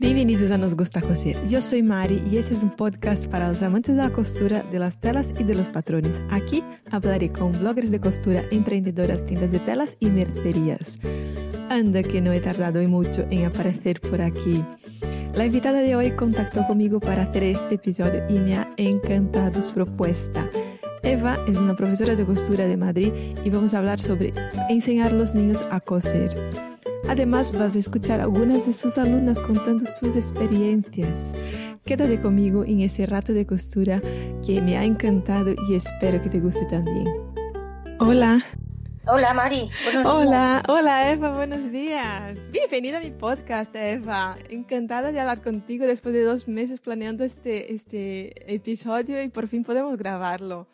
Bem-vindos a Nos Gusta Coser. Eu sou Mari e esse é um podcast para os amantes da costura, de las telas e de los patrones. Aqui falarei com bloggers de costura, empreendedoras, tiendas de telas e mercerías. Anda que não he tardado muito em aparecer por aqui. La invitada de hoy contactó conmigo para hacer este episodio y me ha encantado su propuesta. Eva es una profesora de costura de Madrid y vamos a hablar sobre enseñar a los niños a coser. Además, vas a escuchar algunas de sus alumnas contando sus experiencias. Quédate conmigo en ese rato de costura que me ha encantado y espero que te guste también. Hola. Hola Mari, buenos Hola, hola Eva, buenos días. Bienvenida a mi podcast, Eva. Encantada de hablar contigo después de dos meses planeando este, este episodio y por fin podemos grabarlo.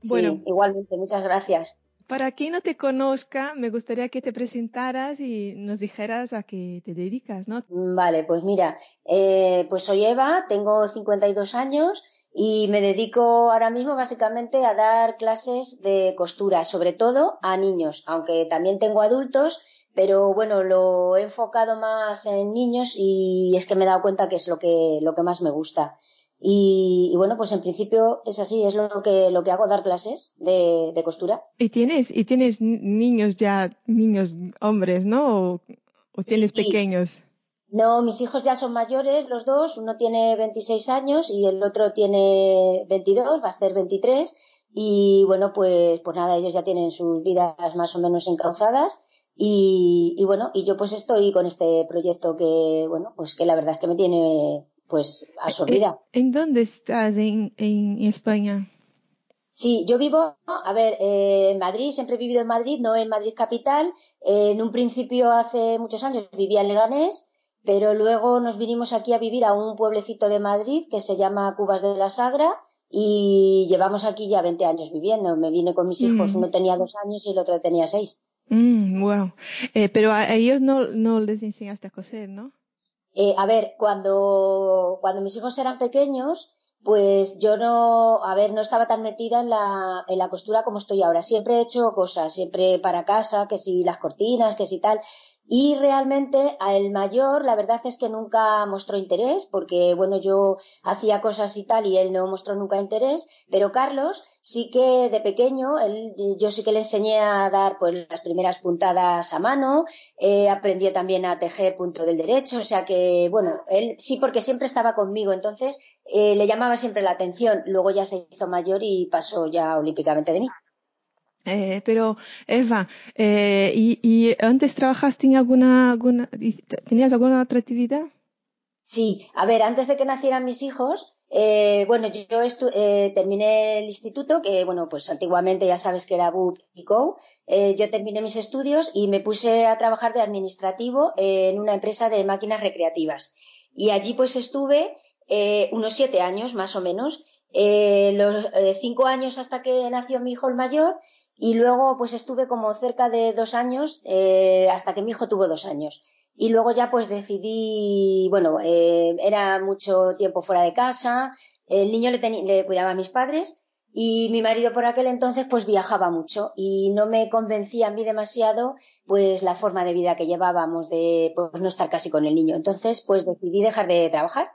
Sí, bueno, igualmente, muchas gracias. Para quien no te conozca, me gustaría que te presentaras y nos dijeras a qué te dedicas, ¿no? Vale, pues mira, eh, pues soy Eva, tengo 52 años y me dedico ahora mismo básicamente a dar clases de costura, sobre todo a niños, aunque también tengo adultos, pero bueno, lo he enfocado más en niños y es que me he dado cuenta que es lo que, lo que más me gusta. Y, bueno, pues en principio es así, es lo que, lo que hago, dar clases de, de costura. ¿Y tienes, y tienes niños ya, niños hombres, ¿no? ¿O, tienes pequeños? No, mis hijos ya son mayores, los dos. Uno tiene 26 años y el otro tiene 22, va a hacer 23. Y bueno, pues, pues nada, ellos ya tienen sus vidas más o menos encauzadas. Y, y bueno, y yo pues estoy con este proyecto que, bueno, pues que la verdad es que me tiene pues absorbida. ¿En dónde estás en, en España? Sí, yo vivo, a ver, eh, en Madrid, siempre he vivido en Madrid, no en Madrid capital. Eh, en un principio, hace muchos años, vivía en Leganés, pero luego nos vinimos aquí a vivir a un pueblecito de Madrid que se llama Cubas de la Sagra y llevamos aquí ya 20 años viviendo. Me vine con mis hijos, mm. uno tenía dos años y el otro tenía seis. Mm, wow. Eh, pero a ellos no, no les enseñaste a coser, ¿no? Eh, a ver, cuando, cuando mis hijos eran pequeños, pues yo no, a ver, no estaba tan metida en la, en la costura como estoy ahora. Siempre he hecho cosas, siempre para casa, que si las cortinas, que si tal. Y realmente a el mayor, la verdad es que nunca mostró interés, porque bueno, yo hacía cosas y tal y él no mostró nunca interés, pero Carlos sí que de pequeño, él, yo sí que le enseñé a dar pues las primeras puntadas a mano, eh, aprendió también a tejer punto del derecho, o sea que bueno, él sí porque siempre estaba conmigo, entonces eh, le llamaba siempre la atención, luego ya se hizo mayor y pasó ya olímpicamente de mí. Eh, pero Eva, eh, ¿y, ¿y, antes trabajaste en alguna, tenías alguna otra actividad? Sí, a ver, antes de que nacieran mis hijos, eh, bueno, yo, eh, terminé el instituto, que bueno, pues antiguamente ya sabes que era BUP y CO. Eh, yo terminé mis estudios y me puse a trabajar de administrativo en una empresa de máquinas recreativas. Y allí pues estuve eh, unos siete años más o menos, los cinco años hasta que nació mi hijo el mayor y luego pues estuve como cerca de dos años eh, hasta que mi hijo tuvo dos años. Y luego ya pues decidí, bueno, eh, era mucho tiempo fuera de casa, el niño le, cuidaba a mis padres y mi marido por aquel entonces pues viajaba mucho y no me convencía a mí demasiado pues la forma de vida que llevábamos de pues no estar casi con el niño. Entonces pues decidí dejar de trabajar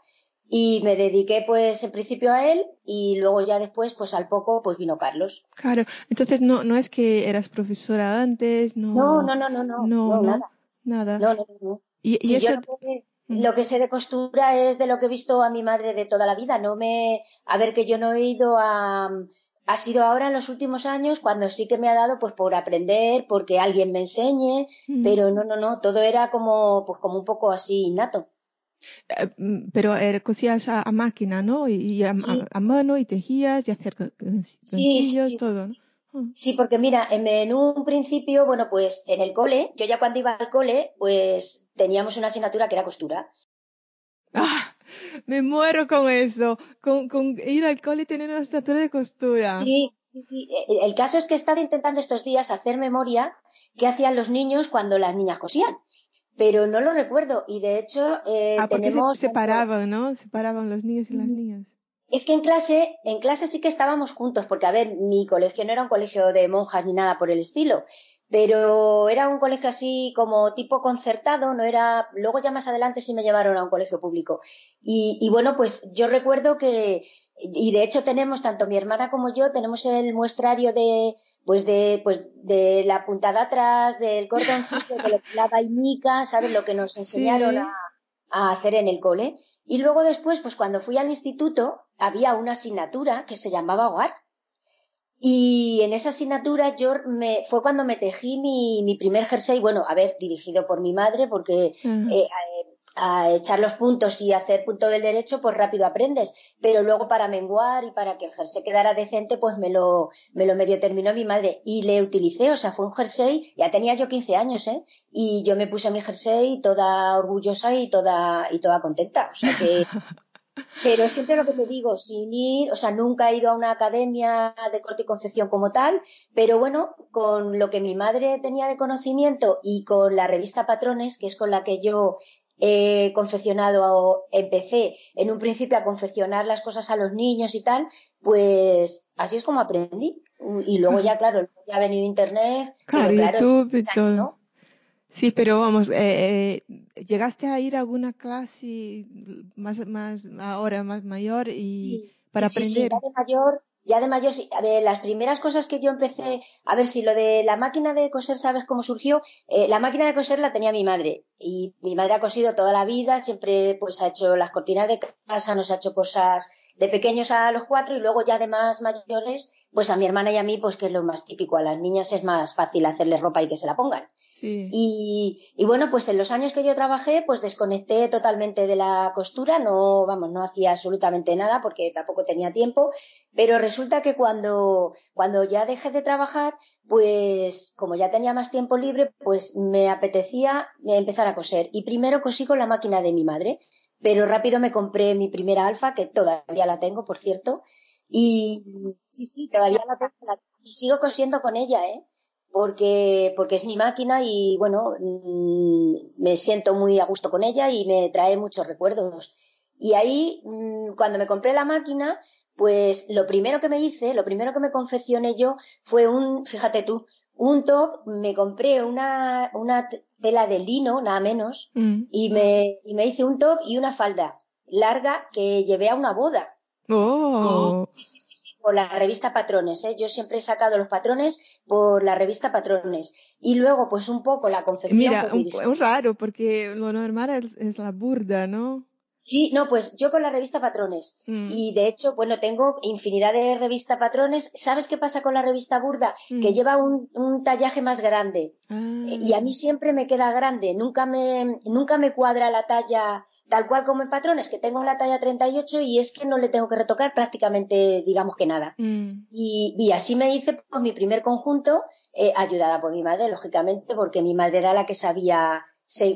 y me dediqué pues en principio a él y luego ya después pues al poco pues vino Carlos. Claro, entonces no no es que eras profesora antes, no No, no, no, no, no, no, nada. Nada. No, no, no. Y, eso... lo, que, sé de costura es de lo que he visto a mi madre de toda la vida, no me a ver que yo no he ido a ha sido ahora en los últimos años cuando sí que me ha dado pues por aprender, porque alguien me enseñe, pero no, no, no, todo era como pues como un poco así innato. Eh, mm, pero er, cosías a, máquina, ¿no? Y, a, mano y tejías y hacer ganchillos, todo, ¿no? Mm. Sí, porque mira, en, un principio, bueno, pues en el cole, yo ya cuando iba al cole, pues teníamos una asignatura que era costura. ¡Ah! Me muero con eso, con, con ir al cole y tener una asignatura de costura. Sí, sí, sí. El caso es que he estado intentando estos días hacer memoria qué hacían los niños cuando las niñas cosían pero no lo recuerdo y de hecho eh, ah, tenemos se separaban, ¿no? Separaban los niños y las niñas. Es que en clase, en clase sí que estábamos juntos, porque a ver, mi colegio no era un colegio de monjas ni nada por el estilo, pero era un colegio así como tipo concertado, no era, luego ya más adelante sí me llevaron a un colegio público. Y, y bueno, pues yo recuerdo que, y de hecho tenemos, tanto mi hermana como yo, tenemos el muestrario de, pues de, pues de la puntada atrás, del cordoncito, de la vainica, ¿sabes? Lo que nos enseñaron a, a hacer en el cole. Y luego después, pues cuando fui al instituto, había una asignatura que se llamaba hogar. Y en esa asignatura yo me, fue cuando me tejí mi, mi primer jersey, bueno, a ver, dirigido por mi madre, porque eh, a echar los puntos y hacer punto del derecho, pues rápido aprendes. Pero luego para menguar y para que el jersey quedara decente, pues me lo, me lo medio terminó mi madre. Y le utilicé, o sea, fue un jersey, ya tenía yo 15 años, ¿eh? Y yo me puse mi jersey toda orgullosa y toda, y toda contenta. O sea que, pero siempre lo que te digo, sin ir, o sea, nunca he ido a una academia de corte y confección como tal, pero bueno, con lo que mi madre tenía de conocimiento y con la revista Patrones, que es con la que yo he confeccionado, empecé en un principio a confeccionar las cosas a los niños y tal, pues así es como aprendí. Y luego ya, claro, ya ha venido Internet. Claro, YouTube y todo. Sí, pero vamos, eh, eh, ¿llegaste a ir a alguna clase más, más ahora más mayor y para aprender? Sí, ya de mayor ya de mayor, a ver, las primeras cosas que yo empecé, a ver si lo de la máquina de coser, ¿sabes cómo surgió? Eh, la máquina de coser la tenía mi madre y mi madre ha cosido toda la vida, siempre pues ha hecho las cortinas de casa, nos ha hecho cosas de pequeños a los cuatro y luego ya de más mayores, pues a mi hermana y a mí, pues que es lo más típico, a las niñas es más fácil hacerles ropa y que se la pongan. Y, y, bueno, pues en los años que yo trabajé, pues desconecté totalmente de la costura, no, vamos, no hacía absolutamente nada porque tampoco tenía tiempo, pero resulta que cuando, cuando ya dejé de trabajar, pues como ya tenía más tiempo libre, pues me apetecía empezar a coser. Y primero cosí con la máquina de mi madre, pero rápido me compré mi primera alfa, que todavía la tengo, por cierto, y sí, sí, todavía la tengo, y sigo cosiendo con ella, ¿eh? porque, porque es mi máquina y bueno, mm, me siento muy a gusto con ella y me trae muchos recuerdos. Y ahí, mm, cuando me compré la máquina, pues lo primero que me hice, lo primero que me confeccioné yo fue un, fíjate tú, un top, me compré una, una tela de lino, nada menos, mm. y, me, y me hice un top y una falda larga que llevé a una boda. Oh por la revista Patrones. ¿eh? Yo siempre he sacado los patrones por la revista Patrones. Y luego, pues un poco la confección. Mira, es raro, porque lo normal es, la burda, ¿no? Sí, no, pues yo con la revista Patrones. Mm. Y de hecho, bueno, tengo infinidad de revista Patrones. ¿Sabes qué pasa con la revista burda? Que mm. lleva un, un, tallaje más grande. Ah. Y a mí siempre me queda grande. Nunca me, nunca me cuadra la talla tal cual como en patrones, que tengo la talla 38 y es que no le tengo que retocar prácticamente, digamos que nada. Mm. Y, así me hice pues, mi primer conjunto, eh, ayudada por mi madre, lógicamente, porque mi madre era la que sabía,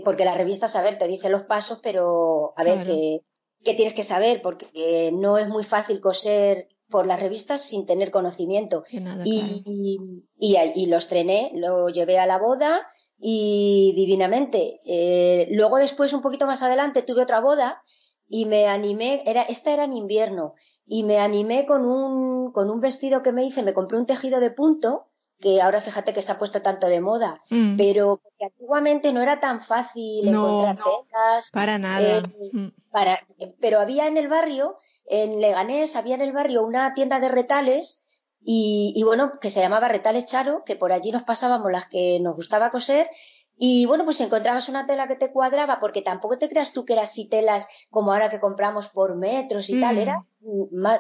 porque la revista, a ver, te dice los pasos, pero a ver, que, tienes que saber, porque no es muy fácil coser por las revistas sin tener conocimiento. y, y, y, lo estrené, lo llevé a la boda y divinamente. Eh, luego después, un poquito más adelante, tuve otra boda y me animé, era, esta era en invierno, y me animé con un, con un vestido que me hice, me compré un tejido de punto, que ahora fíjate que se ha puesto tanto de moda, mm. pero porque antiguamente no era tan fácil encontrar telas. Para nada. Eh, mm. para, pero había en el barrio, en Leganés, había en el barrio una tienda de retales y, bueno, que se llamaba Retales Charo, que por allí nos pasábamos las que nos gustaba coser y bueno, pues encontrabas una tela que te cuadraba, porque tampoco te creas tú que eran así telas como ahora que compramos por metros y tal, mm. era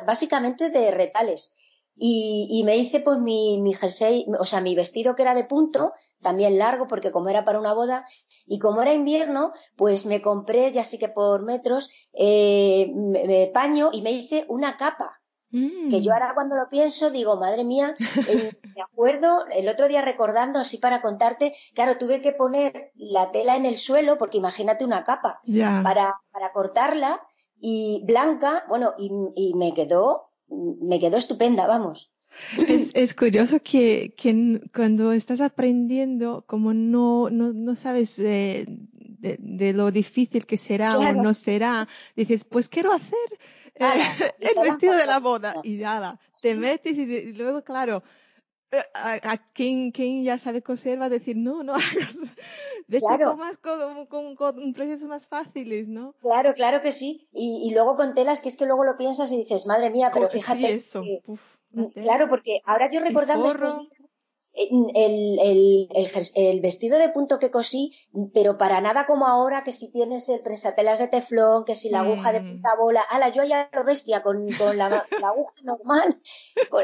básicamente de retales. Y, y, me hice pues mi, mi jersey, o sea, mi vestido que era de punto, también largo, porque como era para una boda, y como era invierno, pues me compré, ya sí que por metros, eh, paño y me hice una capa. Que yo ahora cuando lo pienso digo, madre mía, eh, me acuerdo, el otro día recordando así para contarte, claro, tuve que poner la tela en el suelo, porque imagínate una capa, para, para cortarla y blanca, bueno, y, y me quedó, me quedó estupenda, vamos. Es, es curioso que, que, cuando estás aprendiendo, como no, no, no sabes de, de, lo difícil que será o no será, dices, pues quiero hacer eh, el vestido de la boda y nada, te metes y, luego, claro, eh, a, quien, quien, ya sabe coser va a decir, no, no hagas, claro. con, con, con, procesos más fáciles, ¿no? Claro, claro que sí. Y, y, luego con telas que es que luego lo piensas y dices, madre mía, pero fíjate. eso. claro, porque ahora yo recordando el, el, el, vestido de punto que cosí, pero para nada como ahora que si tienes el presatelas de teflón, que si la aguja de mm. punta bola, ala, yo ya lo bestia con, con la, la, aguja normal,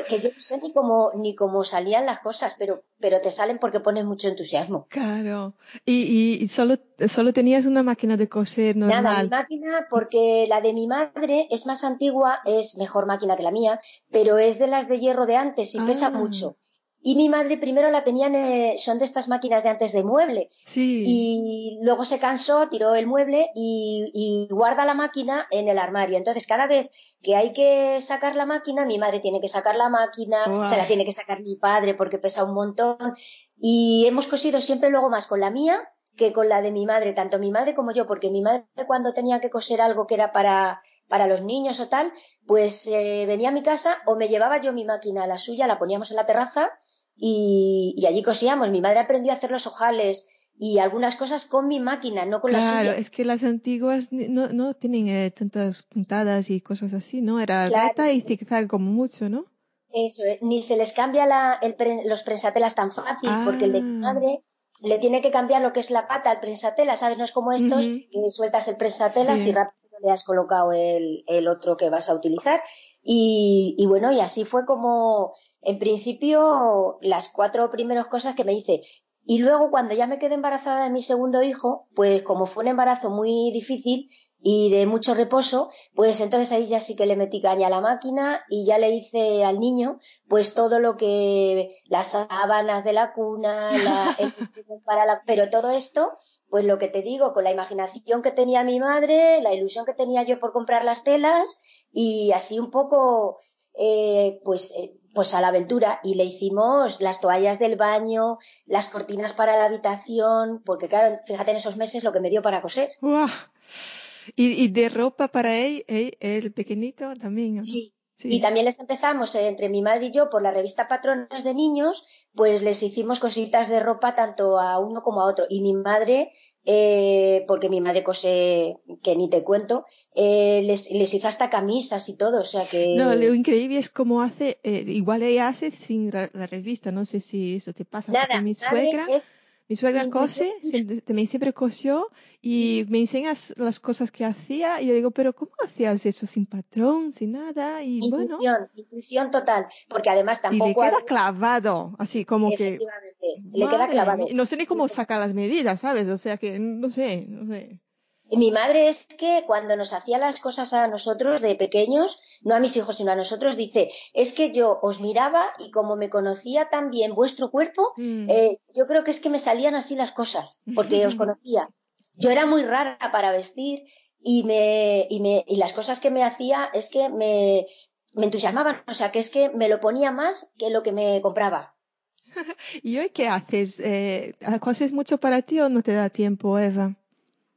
que yo no sé ni cómo, ni cómo salían las cosas, pero, pero te salen porque pones mucho entusiasmo. Claro. Y, y solo, solo tenías una máquina de coser normal. Nada, mi máquina, porque la de mi madre es más antigua, es mejor máquina que la mía, pero es de las de hierro de antes y pesa ah. mucho. Y mi madre primero la tenían, eh, son de estas máquinas de antes de mueble. Sí. Y luego se cansó, tiró el mueble y, guarda la máquina en el armario. Entonces, cada vez que hay que sacar la máquina, mi madre tiene que sacar la máquina, se la tiene que sacar mi padre porque pesa un montón. Y hemos cosido siempre luego más con la mía que con la de mi madre, tanto mi madre como yo, porque mi madre cuando tenía que coser algo que era para, para los niños o tal, pues eh, venía a mi casa o me llevaba yo mi máquina a la suya, la poníamos en la terraza y, allí cosíamos. Mi madre aprendió a hacer los ojales y algunas cosas con mi máquina, no con la suya. Claro, es que las antiguas no, no tienen eh, tantas puntadas y cosas así, ¿no? Era claro. y zigzag como mucho, ¿no? Eso, eh, ni se les cambia la, el los prensatelas tan fácil, porque el de mi ah. madre le tiene que cambiar lo que es la pata al prensatela, ¿sabes? No es como estos, que sueltas el prensatelas y rápido le has colocado el, el otro que vas a utilizar. Y, y bueno, y así fue como en principio, las cuatro primeras cosas que me hice. Y luego, cuando ya me quedé embarazada de mi segundo hijo, pues como fue un embarazo muy difícil y de mucho reposo, pues entonces ahí ya sí que le metí caña a la máquina y ya le hice al niño, pues todo lo que, las sábanas de la cuna, la, el, para la, pero todo esto, pues lo que te digo, con la imaginación que tenía mi madre, la ilusión que tenía yo por comprar las telas y así un poco, eh, pues eh, pues a la aventura y le hicimos las toallas del baño, las cortinas para la habitación, porque claro, fíjate en esos meses lo que me dio para coser. ¿Y, de ropa para él, el pequeñito también? Sí. sí. Y también les empezamos, eh, entre mi madre y yo, por la revista Patrones de Niños, pues les hicimos cositas de ropa tanto a uno como a otro. Y mi madre eh, porque mi madre cose, que ni te cuento, eh, les, les, hizo hasta camisas y todo, o sea que... No, lo increíble es cómo hace, eh, igual ella hace sin la, revista, no sé si eso te pasa, nada, mi suegra... Mi suegra cose, también siempre cosió y me enseñas las cosas que hacía y yo digo, pero ¿cómo hacías eso sin patrón, sin nada? Y intuición, bueno. Intuición total, porque además tampoco... Y le queda clavado, así como que... le queda clavado. No sé ni cómo sacar las medidas, ¿sabes? O sea que, no sé, no sé. Mi madre es que cuando nos hacía las cosas a nosotros de pequeños, no a mis hijos, sino a nosotros, dice, es que yo os miraba y como me conocía tan bien vuestro cuerpo, mm. eh, yo creo que es que me salían así las cosas, porque os conocía. Yo era muy rara para vestir y, me, y, me, y las cosas que me hacía es que me, me entusiasmaban, o sea, que es que me lo ponía más que lo que me compraba. ¿Y hoy qué haces? Eh, ¿Haces mucho para ti o no te da tiempo, Eva?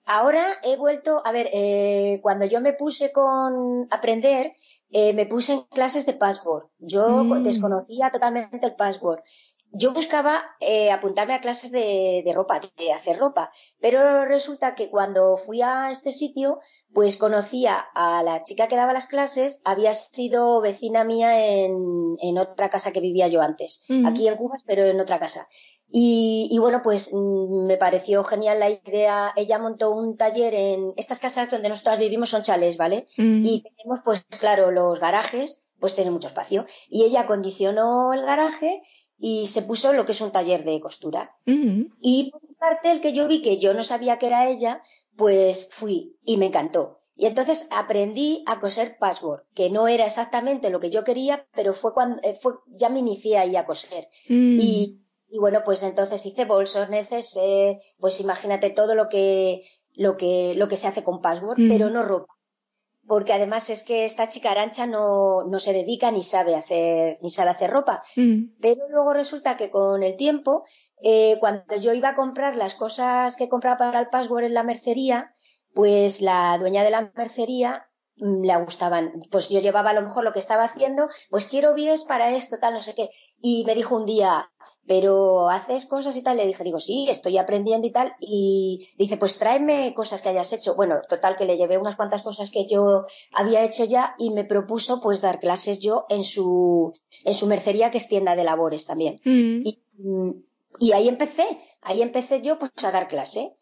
Ahora he vuelto, a ver, eh, cuando yo me puse con aprender, eh, me puse en clases de password. Yo mm. desconocía totalmente el password. Yo buscaba eh, apuntarme a clases de, de, ropa, de hacer ropa, pero resulta que cuando fui a este sitio, pues conocía a la chica que daba las clases, había sido vecina mía en, en otra casa que vivía yo antes, mm. aquí en Cuba, pero en otra casa. Y, bueno, pues mm, me pareció genial la idea. Ella montó un taller en estas casas donde nosotras vivimos, son chales, ¿vale? Mm. Y tenemos, pues claro, los garajes, pues tienen mucho espacio. Y ella acondicionó el garaje y se puso lo que es un taller de costura. Mm. Y por parte, el que yo vi que yo no sabía que era ella, pues fui y me encantó. Y entonces aprendí a coser patchwork, que no era exactamente lo que yo quería, pero fue cuando eh, fue, ya me inicié ahí a coser. Mm. Y, y bueno, pues entonces hice bolsos, neces, eh, pues imagínate todo lo que, lo que, lo que se hace con Mm. pero no ropa. Porque además es que esta chica arancha no, no se dedica ni sabe hacer, ni sabe hacer ropa. Mm. Pero luego resulta que con el tiempo, eh, cuando yo iba a comprar las cosas que compraba para el password en la mercería, pues la dueña de la mercería mm, le gustaban. Pues yo llevaba a lo mejor lo que estaba haciendo, pues quiero bies para esto, tal, no sé qué. Y me dijo un día, pero haces cosas y tal. Le dije, digo, sí, estoy aprendiendo y tal. Y dice, pues tráeme cosas que hayas hecho. Bueno, total, que le llevé unas cuantas cosas que yo había hecho ya y me propuso pues dar clases yo en su, en su mercería que es tienda de labores también. Mm. Y, mm, y ahí empecé, ahí empecé yo pues a dar clase.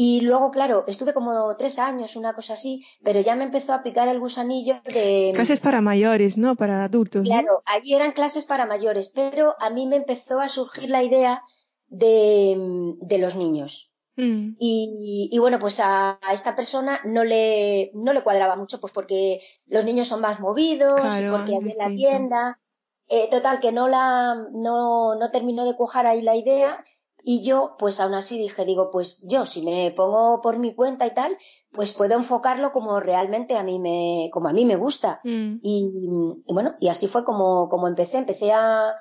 Y luego, claro, estuve como tres años, una cosa así, pero ya me empezó a picar el gusanillo de... Clases para mayores, ¿no? Para adultos, ¿no? Claro, allí eran clases para mayores, pero a mí me empezó a surgir la idea de, de los niños. Mm. Y, y bueno, pues a, a esta persona no le, no le cuadraba mucho, pues porque los niños son más movidos, Claro, porque en la tienda. Eh, total, que no la, no, no terminó de cuajar ahí la idea. Y yo, pues aún así dije, digo, pues yo si me pongo por mi cuenta y tal, pues puedo enfocarlo como realmente a mí me, como a mí me gusta. Mm. Y, y bueno, y así fue como, como empecé. Empecé a,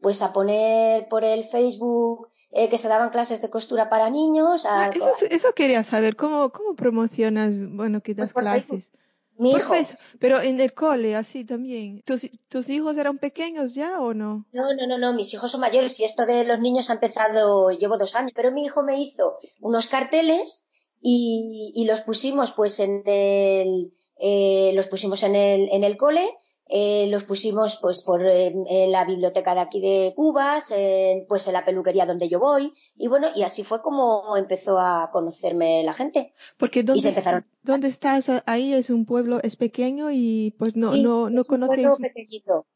pues a poner por el Facebook eh, que se daban clases de costura para niños. A, Ah, eso, eso quería saber, ¿cómo, cómo promocionas, bueno, que das Pues Facebook. Mi hijo. Pero en el cole, así también. ¿Tus, ¿Tus hijos eran pequeños ya o no? No, no, no, no, mis hijos son mayores y esto de los niños ha empezado, llevo dos años, pero mi hijo me hizo unos carteles y, y los pusimos pues en el, eh, los pusimos en el, en el cole, eh, los pusimos pues por eh, en la biblioteca de aquí de Cubas, en, pues en la peluquería donde yo voy y bueno, y así fue como empezó a conocerme la gente. Porque Y ¿dónde, se empezaron. ¿dónde estás? Ahí es un pueblo, es pequeño y pues no, Sí, no, no es un conocéis,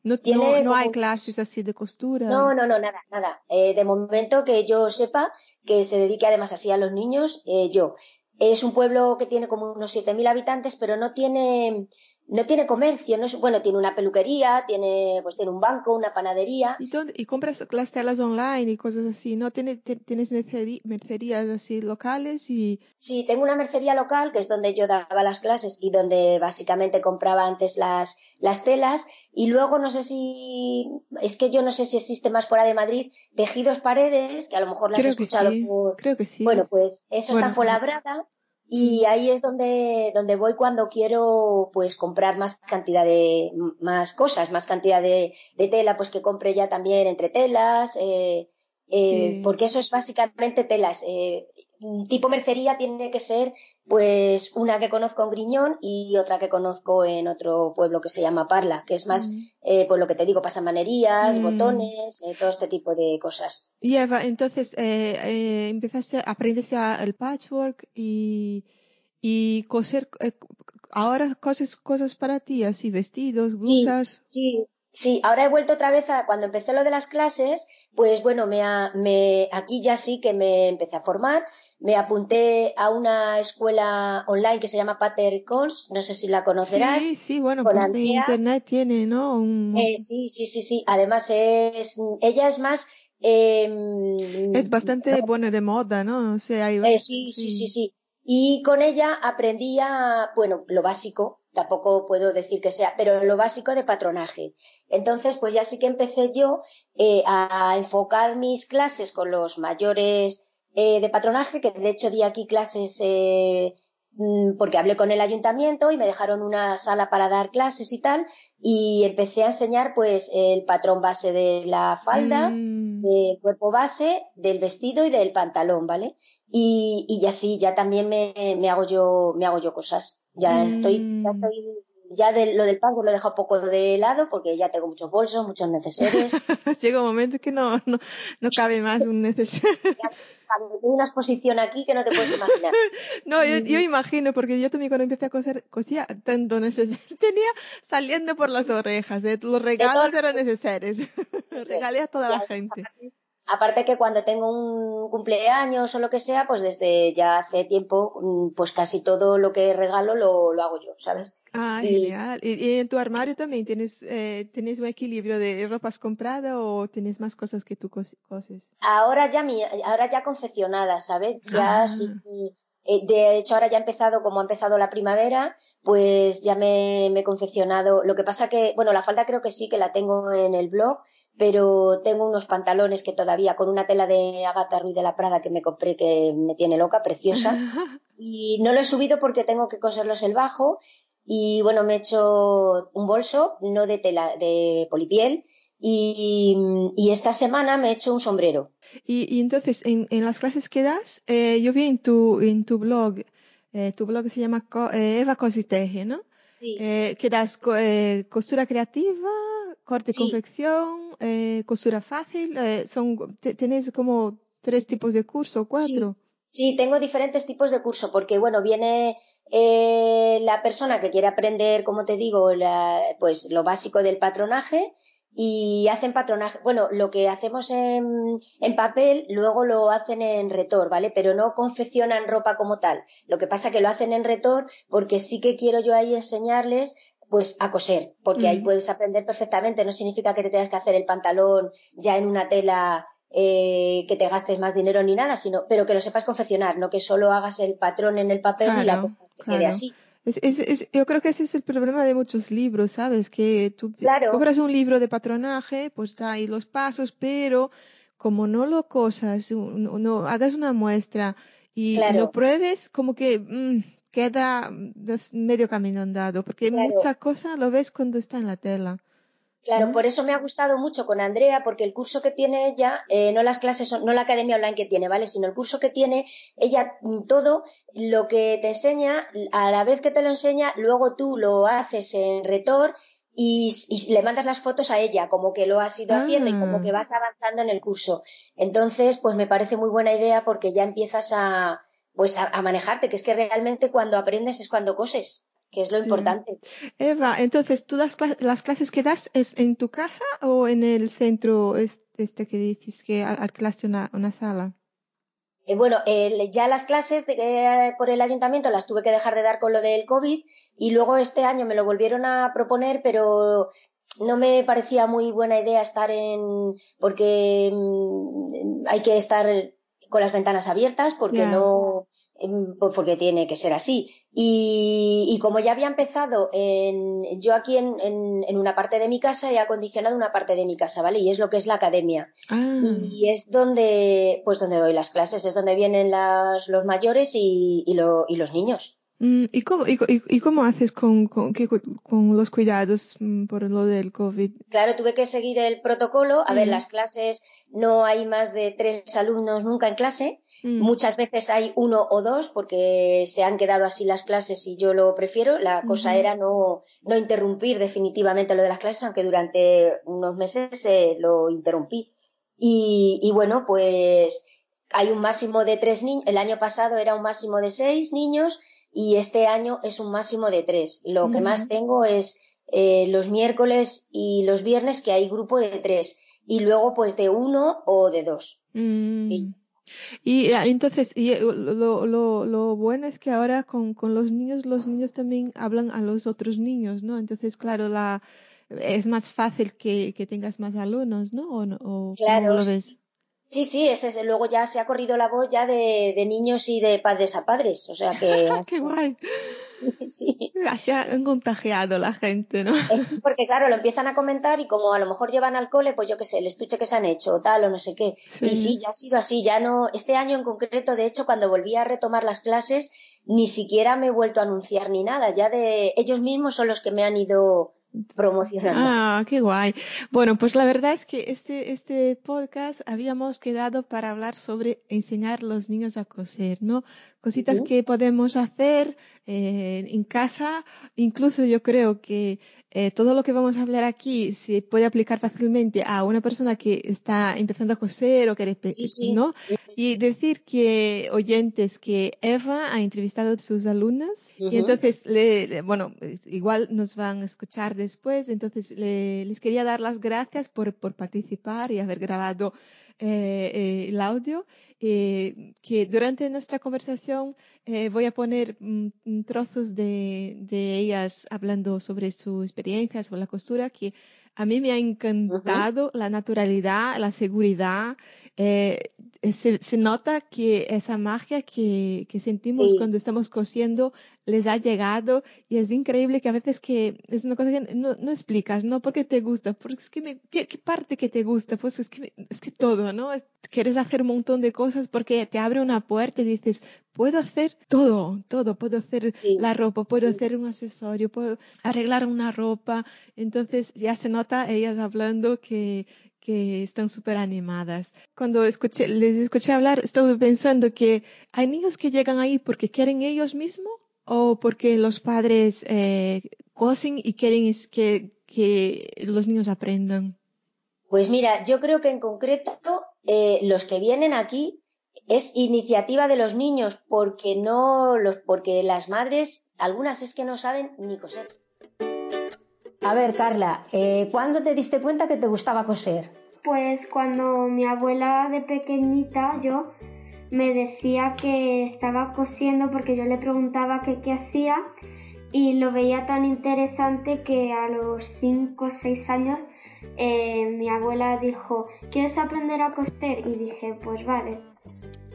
no, tiene no, no hay clases así de costura. No, no, no, nada, nada. Eh, de momento que yo sepa que se dedique además así a los niños, eh, yo. Es un pueblo que tiene como unos 7.000 habitantes, pero no tiene, no tiene comercio. No es, bueno, tiene una peluquería, tiene, pues tiene un banco, una panadería. ¿Y, dónde- y compras las telas online y cosas así, ¿no? ¿Tienes, tienes mercerí- mercerías así locales y... Sí, tengo una mercería local, que es donde yo daba las clases y donde básicamente compraba antes las, las telas. Y luego no sé si, es que yo no sé si existe más fuera de Madrid, tejidos paredes, que a lo mejor las he que escuchado sí, por, creo que sí. Bueno, pues eso Bueno. está en Fuenlabrada y ahí es donde, donde voy cuando quiero pues comprar más cantidad de más cosas, más cantidad de, de tela, pues que compre ya también entre telas, eh, eh, Sí. porque eso es básicamente telas. Eh, tipo mercería tiene que ser pues una que conozco en Griñón y otra que conozco en otro pueblo que se llama Parla, que es más, Mm. eh, pues lo que te digo, pasamanerías, Mm. botones, eh, todo este tipo de cosas. Y Eva, entonces eh, eh, empezaste, aprendiste a- el patchwork y, y coser, eh, ahora coses cosas para ti, así vestidos, blusas. Sí, sí, ahora he vuelto otra vez a cuando empecé lo de las clases, pues bueno, me, ha- me aquí ya sí que me empecé a formar, me apunté a una escuela online que se llama Pater Course, no sé si la conocerás. Sí, sí, bueno, con pues internet tiene, ¿no? Un- Eh, sí, sí, sí, sí. Además es, ella es más, eh, es bastante bueno de moda, ¿no? O sea, hay- Eh, sí, sí, sí, sí. Y con ella aprendí a, bueno, lo básico, tampoco puedo decir que sea, pero lo básico de patronaje. Entonces, pues ya sí que empecé yo eh, a enfocar mis clases con los mayores eh, de patronaje, que de hecho di aquí clases eh, mm, porque hablé con el ayuntamiento y me dejaron una sala para dar clases y tal, y empecé a enseñar pues el patrón base de la falda, Mm, del cuerpo base, del vestido y del pantalón, ¿vale? Y, y así ya también me, me hago yo, me hago yo cosas. Ya Mm. estoy, ya estoy, ya de, lo del pago lo he dejado un poco de lado porque ya tengo muchos bolsos, muchos neceseres. Llega un momento que no, no, no cabe más un necesario. Tengo una exposición aquí que no te puedes imaginar. No, yo, yo imagino, porque yo también cuando empecé a coser, cosía tanto necesario. Tenía saliendo por las orejas, ¿eh? los regalos eran necesarios. Regalé a toda la gente. Aparte que cuando tengo un cumpleaños o lo que sea, pues desde ya hace tiempo, mm, pues casi todo lo que regalo lo, lo hago yo, ¿sabes? Ah, genial. ¿Y, en tu armario también tienes, eh, tienes un equilibrio de ropas compradas o tienes más cosas que tú coses? Ahora ya, mi, ahora ya confeccionadas, ¿sabes? Ya ah. sí eh, de hecho, ahora ya ha empezado, como ha empezado la primavera, pues ya me, me, he confeccionado. Lo que pasa que, bueno, la falda creo que sí que la tengo en el blog, pero tengo unos pantalones que todavía con una tela de Agatha Ruiz de la Prada que me compré que me tiene loca, preciosa. Y no lo he subido porque tengo que coserlos el bajo. Y bueno, me he hecho un bolso, no de tela, de polipiel. Y, y esta semana me he hecho un sombrero. Y, entonces, en, en, las clases que das, eh, yo vi en tu, en tu blog, eh, tu blog se llama eh, Eva Cositeje, ¿no? Sí. que das costura creativa, corte y confección, costura fácil. son, ¿Tenéis como tres tipos de curso, cuatro? Sí. sí, tengo diferentes tipos de curso, porque bueno, viene la persona que quiere aprender, como te digo, la, pues lo básico del patronaje y hacen patronaje. Bueno, lo que hacemos en, en, papel luego lo hacen en retor, ¿vale? Pero no confeccionan ropa como tal. Lo que pasa que lo hacen en retor porque sí que quiero yo ahí enseñarles pues a coser, porque ahí puedes aprender perfectamente. No significa que te tengas que hacer el pantalón ya en una tela eh, que te gastes más dinero ni nada, sino pero que lo sepas confeccionar, no que solo hagas el patrón en el papel y la cosa quede así. Es, es, yo creo que ese es el problema de muchos libros, ¿sabes? Que tú compras un libro de patronaje, pues está ahí los pasos, pero como no lo cosas, no, hagas una muestra y lo pruebes, como que mm, queda medio camino andado, porque mucha cosa lo ves cuando está en la tela. Claro, por eso me ha gustado mucho con Andrea, porque el curso que tiene ella, eh, no las clases, no la academia online que tiene, ¿vale? Sino el curso que tiene, ella mm, todo lo que te enseña, a la vez que te lo enseña, luego tú lo haces en retor y, le mandas las fotos a ella, como que lo has ido haciendo y como que ah. vas avanzando en el curso. Entonces, pues me parece muy buena idea porque ya empiezas a, pues a manejarte, que es que realmente cuando aprendes es cuando coses que es lo importante. Eva, entonces, ¿tú das las clases que das es en tu casa o en el centro este que dices que alquilaste una, una sala? Eh, bueno, ya las clases de, eh, por el ayuntamiento las tuve que dejar de dar con lo del COVID y luego este año me lo volvieron a proponer, pero no me parecía muy buena idea estar en porque mm, hay que estar con las ventanas abiertas porque no pues porque tiene que ser así. Y, como ya había empezado en, yo aquí en, en, una parte de mi casa he acondicionado una parte de mi casa, ¿vale? Y es lo que es la academia. Ah. Y es donde, pues donde doy las clases, es donde vienen las, los mayores y, y, lo, y los niños. Mm, ¿Y cómo, y, y cómo haces con, con, con, los cuidados mm, por lo del COVID? Claro, tuve que seguir el protocolo. A ver, las clases no hay más de tres alumnos nunca en clase. Mm. Muchas veces hay uno o dos porque se han quedado así las clases y yo lo prefiero. La cosa era no, no interrumpir definitivamente lo de las clases, aunque durante unos meses eh, lo interrumpí. Y, y, bueno, pues hay un máximo de tres niños. El año pasado era un máximo de seis niños y este año es un máximo de tres. Lo que más tengo es eh, los miércoles y los viernes que hay grupo de tres y luego pues de uno o de dos. Mm. Y ah, entonces, y eh, lo, lo, lo bueno es que ahora con, con los niños, los niños también hablan a los otros niños, ¿no? Entonces, claro, la, es más fácil que, que tengas más alumnos, ¿no? ¿O, o claro, lo ves? Sí, sí, ese es, luego ya se ha corrido la voz ya de, de niños y de padres a padres, o sea que... ¡Qué guay! sí. Se han contagiado la gente, ¿no? Es porque, claro, lo empiezan a comentar y como a lo mejor llevan al cole, pues yo qué sé, el estuche que se han hecho o tal o no sé qué. Y sí, ya ha sido así, ya no... Este año en concreto, de hecho, cuando volví a retomar las clases, ni siquiera me he vuelto a anunciar ni nada, ya de... Ellos mismos son los que me han ido promocionando. Ah, qué guay. Bueno, pues la verdad es que este, este podcast habíamos quedado para hablar sobre enseñar a los niños a coser, ¿no? Cositas que podemos hacer eh, en casa. Incluso yo creo que eh, todo lo que vamos a hablar aquí se puede aplicar fácilmente a una persona que está empezando a coser o quiere, ¿no? Y decir que oyentes que Eva ha entrevistado a sus alumnas y entonces, le, bueno, igual nos van a escuchar de después. Entonces, les quería dar las gracias por, por participar y haber grabado eh, eh, el audio, eh, que durante nuestra conversación voy a poner mm, trozos de, de, ellas hablando sobre su experiencia, sobre la costura, que a mí me ha encantado la naturalidad, la seguridad. Se, nota que esa magia que, que sentimos cuando estamos cosiendo les ha llegado y es increíble que a veces que es una cosa que no, no explicas, ¿no? Porque te gusta, porque es que me, ¿qué, parte que te gusta? Pues es que, es que todo, ¿no? quieres hacer un montón de cosas porque te abre una puerta y dices, puedo hacer todo, todo, puedo hacer la ropa, puedo hacer un accesorio, puedo arreglar una ropa. Entonces ya se nota ellas hablando que, que están súper animadas. Cuando escuché, les escuché hablar, estuve pensando que hay niños que llegan ahí porque quieren ellos mismos o porque los padres eh, cosen y quieren que, que los niños aprendan? Pues mira, yo creo que en concreto eh, los que vienen aquí es iniciativa de los niños porque no los porque las madres algunas es que no saben ni coser. A ver, Carla, eh, ¿cuándo te diste cuenta que te gustaba coser? Pues cuando mi abuela de pequeñita, yo me decía que estaba cosiendo porque yo le preguntaba qué hacía y lo veía tan interesante que a los 5 o 6 años eh, mi abuela dijo, ¿quieres aprender a coser? Y dije, pues vale.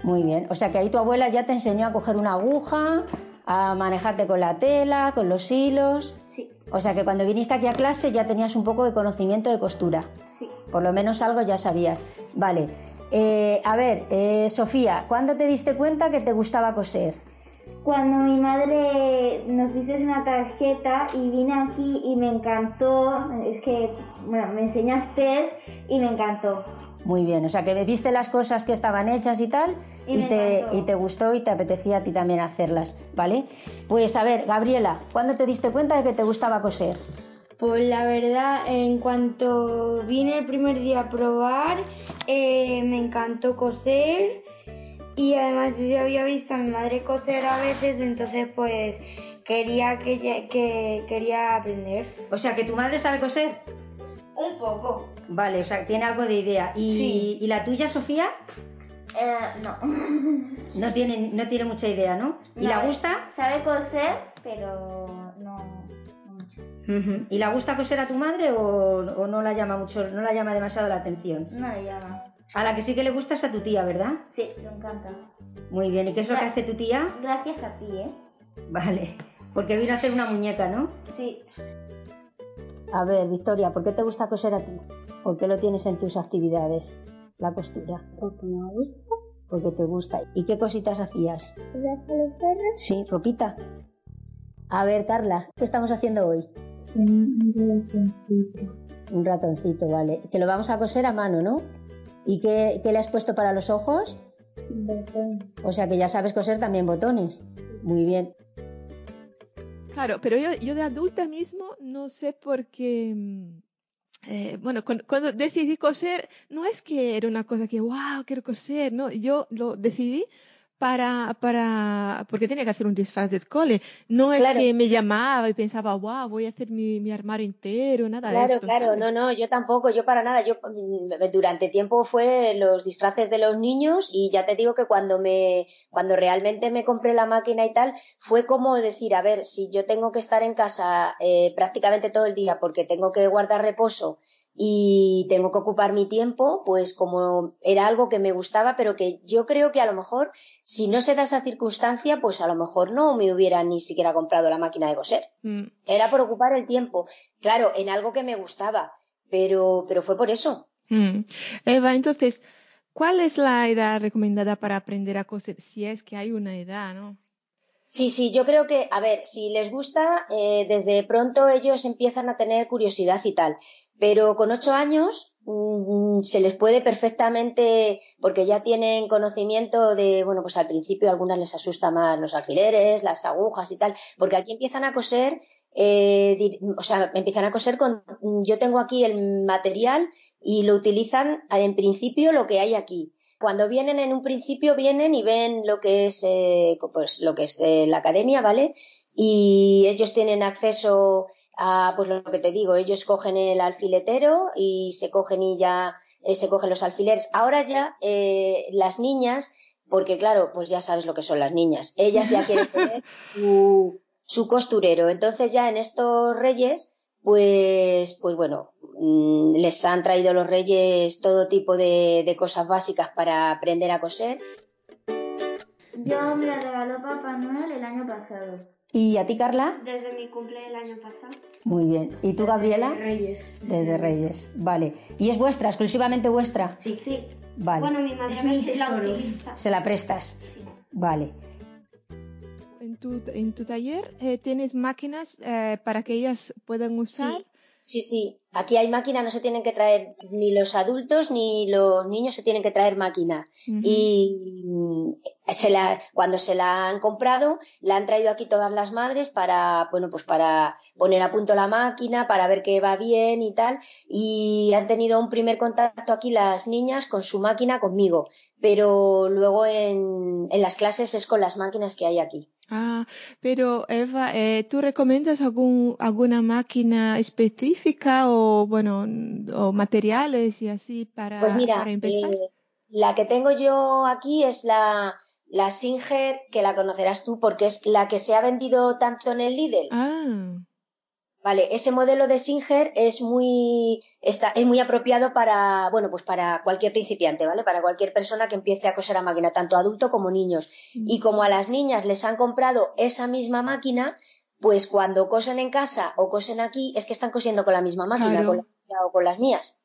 Muy bien, o sea que ahí tu abuela ya te enseñó a coger una aguja, a manejarte con la tela, con los hilos. O sea que cuando viniste aquí a clase ya tenías un poco de conocimiento de costura. Sí. Por lo menos algo ya sabías. Vale. Eh, a ver, eh, Sofía, ¿cuándo te diste cuenta que te gustaba coser? Cuando mi madre nos hizo una tarjeta y vine aquí y me encantó, es que, bueno, me enseñaste y me encantó. Muy bien, o sea que viste las cosas que estaban hechas y tal y, te, y, te, gustó y te apetecía a ti también hacerlas, ¿vale? Pues a ver, Gabriela, ¿cuándo te diste cuenta de que te gustaba coser? Pues la verdad, en cuanto vine el primer día a probar, eh, me encantó coser y además yo había visto a mi madre coser a veces, entonces pues quería que, que quería aprender. O sea, que tu madre sabe coser. Un poco. Vale, o sea, tiene algo de idea. ¿Y, ¿y la tuya, Sofía? Eh, no. no tiene, no tiene mucha idea, ¿no? ¿Y la gusta? Sabe coser, pero no. ¿Y la gusta coser a tu madre o, no la llama mucho, no la llama demasiado la atención? No le llama. A la que sí que le gusta es a tu tía, ¿verdad? Sí, le encanta. Muy bien, ¿y qué es lo que hace tu tía? Gracias a ti, ¿eh? Vale, porque vino a hacer una muñeca, ¿no? Sí. A ver, Victoria, ¿por qué te gusta coser a ti? ¿Por qué lo tienes en tus actividades, la costura? Porque me gusta. Porque te gusta. ¿Y qué cositas hacías? los perros? Sí, ropita. A ver, Carla, ¿qué estamos haciendo hoy? Un ratoncito. Un ratoncito, vale. Que lo vamos a coser a mano, ¿no? ¿Y qué, le has puesto para los ojos? Botones. O sea que ya sabes coser también botones. Muy bien. Claro, pero yo, yo de adulta mismo no sé por qué. Eh, bueno, cuando, cuando, decidí coser, no es que era una cosa que, wow, quiero coser, no, yo lo decidí para, para, porque tenía que hacer un disfraz del cole. No es que me llamaba y pensaba, wow, voy a hacer mi, mi armario entero, nada de esto. Claro, claro, no, no, yo tampoco, yo para nada. Yo mm, durante tiempo fue los disfraces de los niños y ya te digo que cuando me, cuando realmente me compré la máquina y tal, fue como decir, a ver, si yo tengo que estar en casa eh, prácticamente todo el día porque tengo que guardar reposo y tengo que ocupar mi tiempo, pues como era algo que me gustaba, pero que yo creo que a lo mejor, si no se da esa circunstancia, pues a lo mejor no me hubiera ni siquiera comprado la máquina de coser. Mm. Era por ocupar el tiempo, claro, en algo que me gustaba, pero, pero fue por eso. Mm. Eva, entonces, ¿cuál es la edad recomendada para aprender a coser? Si es que hay una edad, ¿no? Sí, sí, yo creo que, a ver, si les gusta, eh, desde pronto ellos empiezan a tener curiosidad y tal. Pero con ocho años mm, se les puede perfectamente, porque ya tienen conocimiento de, bueno, pues al principio a algunas les asusta más los alfileres, las agujas y tal, porque aquí empiezan a coser, eh, o sea, empiezan a coser con, yo tengo aquí el material y lo utilizan en principio lo que hay aquí. Cuando vienen en un principio vienen y ven lo que es, eh, pues lo que es eh, la academia, ¿vale? Y ellos tienen acceso a, pues lo que te digo, ellos cogen el alfiletero y se cogen y ya eh, se cogen los alfileres. Ahora ya eh, las niñas, porque claro, pues ya sabes lo que son las niñas, ellas ya quieren tener su, su costurero. Entonces ya en estos reyes, pues, pues bueno, mm, les han traído los reyes todo tipo de, de cosas básicas para aprender a coser. Yo me la regaló Papá Noel el año pasado. ¿Y a ti, Carla? Desde mi cumple del año pasado. Muy bien. ¿Y tú, Gabriela? Reyes. Desde Reyes. Vale. ¿Y es vuestra, exclusivamente vuestra? Sí, sí. Vale. Bueno, mi madre Es me mi tesoro. ¿Se la prestas? Sí. Vale. En tu, en tu taller eh, tienes máquinas eh, para que ellas puedan usar. Sí, sí. Aquí hay máquina, no se tienen que traer ni los adultos ni los niños se tienen que traer máquina. Y mm, se la, cuando se la han comprado, la han traído aquí todas las madres para, bueno, pues para poner a punto la máquina, para ver que va bien y tal. Y han tenido un primer contacto aquí las niñas con su máquina conmigo. Pero luego en, en las clases es con las máquinas que hay aquí. Ah, pero Eva, eh, ¿tú recomiendas algún, alguna máquina específica o, bueno, o materiales y así para, Pues mira, para empezar? eh, la que tengo yo aquí es la, la Singer, que la conocerás tú porque es la que se ha vendido tanto en el Lidl. Ah, Vale, ese modelo de Singer es muy, está, es muy apropiado para, bueno, pues para cualquier principiante, ¿vale? Para cualquier persona que empiece a coser a máquina, tanto adulto como niños. Y como a las niñas les han comprado esa misma máquina, pues cuando cosen en casa o cosen aquí, es que están cosiendo con la misma máquina, Claro. con la mía o con las mías.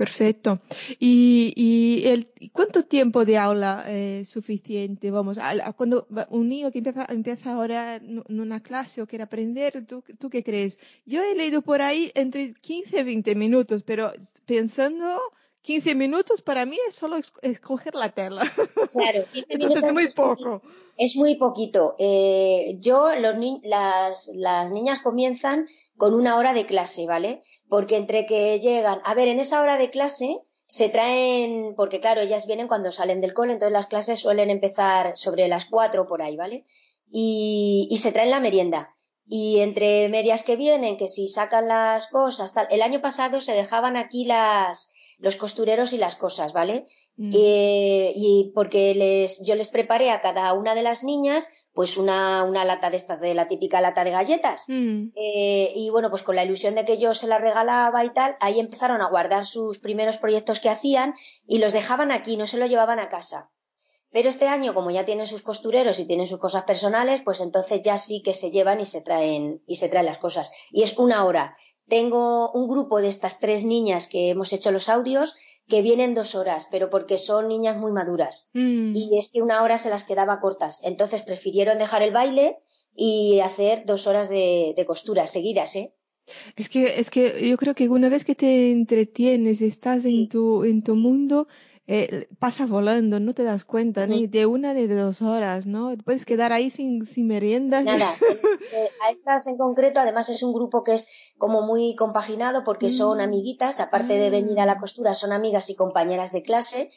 Perfecto. ¿Y, y el, cuánto tiempo de aula es suficiente? Vamos, cuando va- un niño que empieza, empieza ahora en una clase o quiere aprender, ¿tú, ¿tú qué crees? Yo he leído por ahí entre 15 y 20 minutos, pero pensando 15 minutos para mí es solo escoger la tela. Claro, 15 Entonces minutos es muy poco. Es muy poquito. Eh, yo, los ni- las, las niñas comienzan con una hora de clase, ¿vale? Porque entre que llegan, a ver, en esa hora de clase se traen, porque claro, ellas vienen cuando salen del cole, entonces las clases suelen empezar sobre las cuatro por ahí, ¿vale? Y, y se traen la merienda. Y entre medias que vienen, que si sacan las cosas, tal. El año pasado se dejaban aquí las, los costureros y las cosas, ¿vale? Mm. Eh, y porque les, yo les preparé a cada una de las niñas pues una, una lata de estas, de la típica lata de galletas. Mm. Eh, y bueno, pues con la ilusión de que yo se la regalaba y tal, ahí empezaron a guardar sus primeros proyectos que hacían y los dejaban aquí, no se lo llevaban a casa. Pero este año, como ya tienen sus costureros y tienen sus cosas personales, pues entonces ya sí que se llevan y se traen, y se traen las cosas. Y es una hora. Tengo un grupo de estas tres niñas que hemos hecho los audios que vienen dos horas, pero porque son niñas muy maduras. Mm. Y es que una hora se las quedaba cortas. Entonces prefirieron dejar el baile y hacer dos horas de, de costura seguidas, ¿eh? Es que, es que yo creo que una vez que te entretienes, estás en tu, en tu mundo, eh, pasa volando, no te das cuenta, ni de una ni de dos horas, ¿no? Puedes quedar ahí sin, sin meriendas. Nada, eh, a estas en concreto, además es un grupo que es como muy compaginado porque son Mm. amiguitas, aparte de venir a la costura, son amigas y compañeras de clase.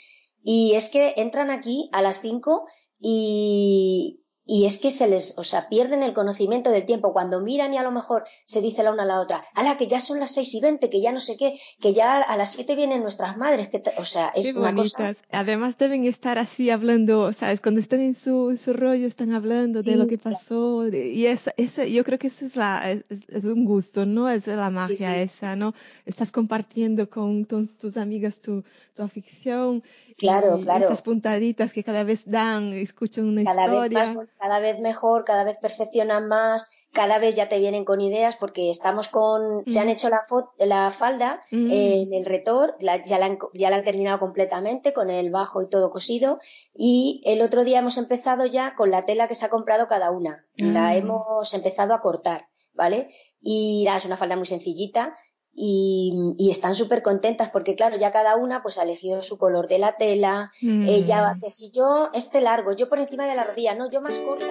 Y es que entran aquí a las 5 y, y es que se les, o sea, pierden el conocimiento del tiempo. Cuando miran y a lo mejor se dice la una a la otra, ala, que ya son las seis y veinte, que ya no sé qué, que ya a las siete vienen nuestras madres, que o sea, es Qué una cosa. Además deben estar así hablando, ¿sabes? Cuando están en su, su rollo, están hablando de lo que claro. pasó. de- y es, ese, yo creo que eso es, la, es, es un gusto, ¿no? Es la magia sí. esa, ¿no? Estás compartiendo con tu- tus amigas tu, tu afición. Claro, y claro. Esas puntaditas que cada vez dan, escuchan una cada vez historia. más, cada vez mejor, cada vez perfeccionan más, cada vez ya te vienen con ideas porque estamos con, se han hecho la, la falda Mm. en el retor, la- ya, la han, co- ya la han terminado completamente con el bajo y todo cosido y el otro día hemos empezado ya con la tela que se ha comprado cada una, la Ah. hemos empezado a cortar, ¿vale? Y es una falda muy sencillita y, y están súper contentas porque claro, ya cada una pues ha elegido su color de la tela, Mm. ya, que si yo, este largo, yo por encima de la rodilla, no, yo más corta.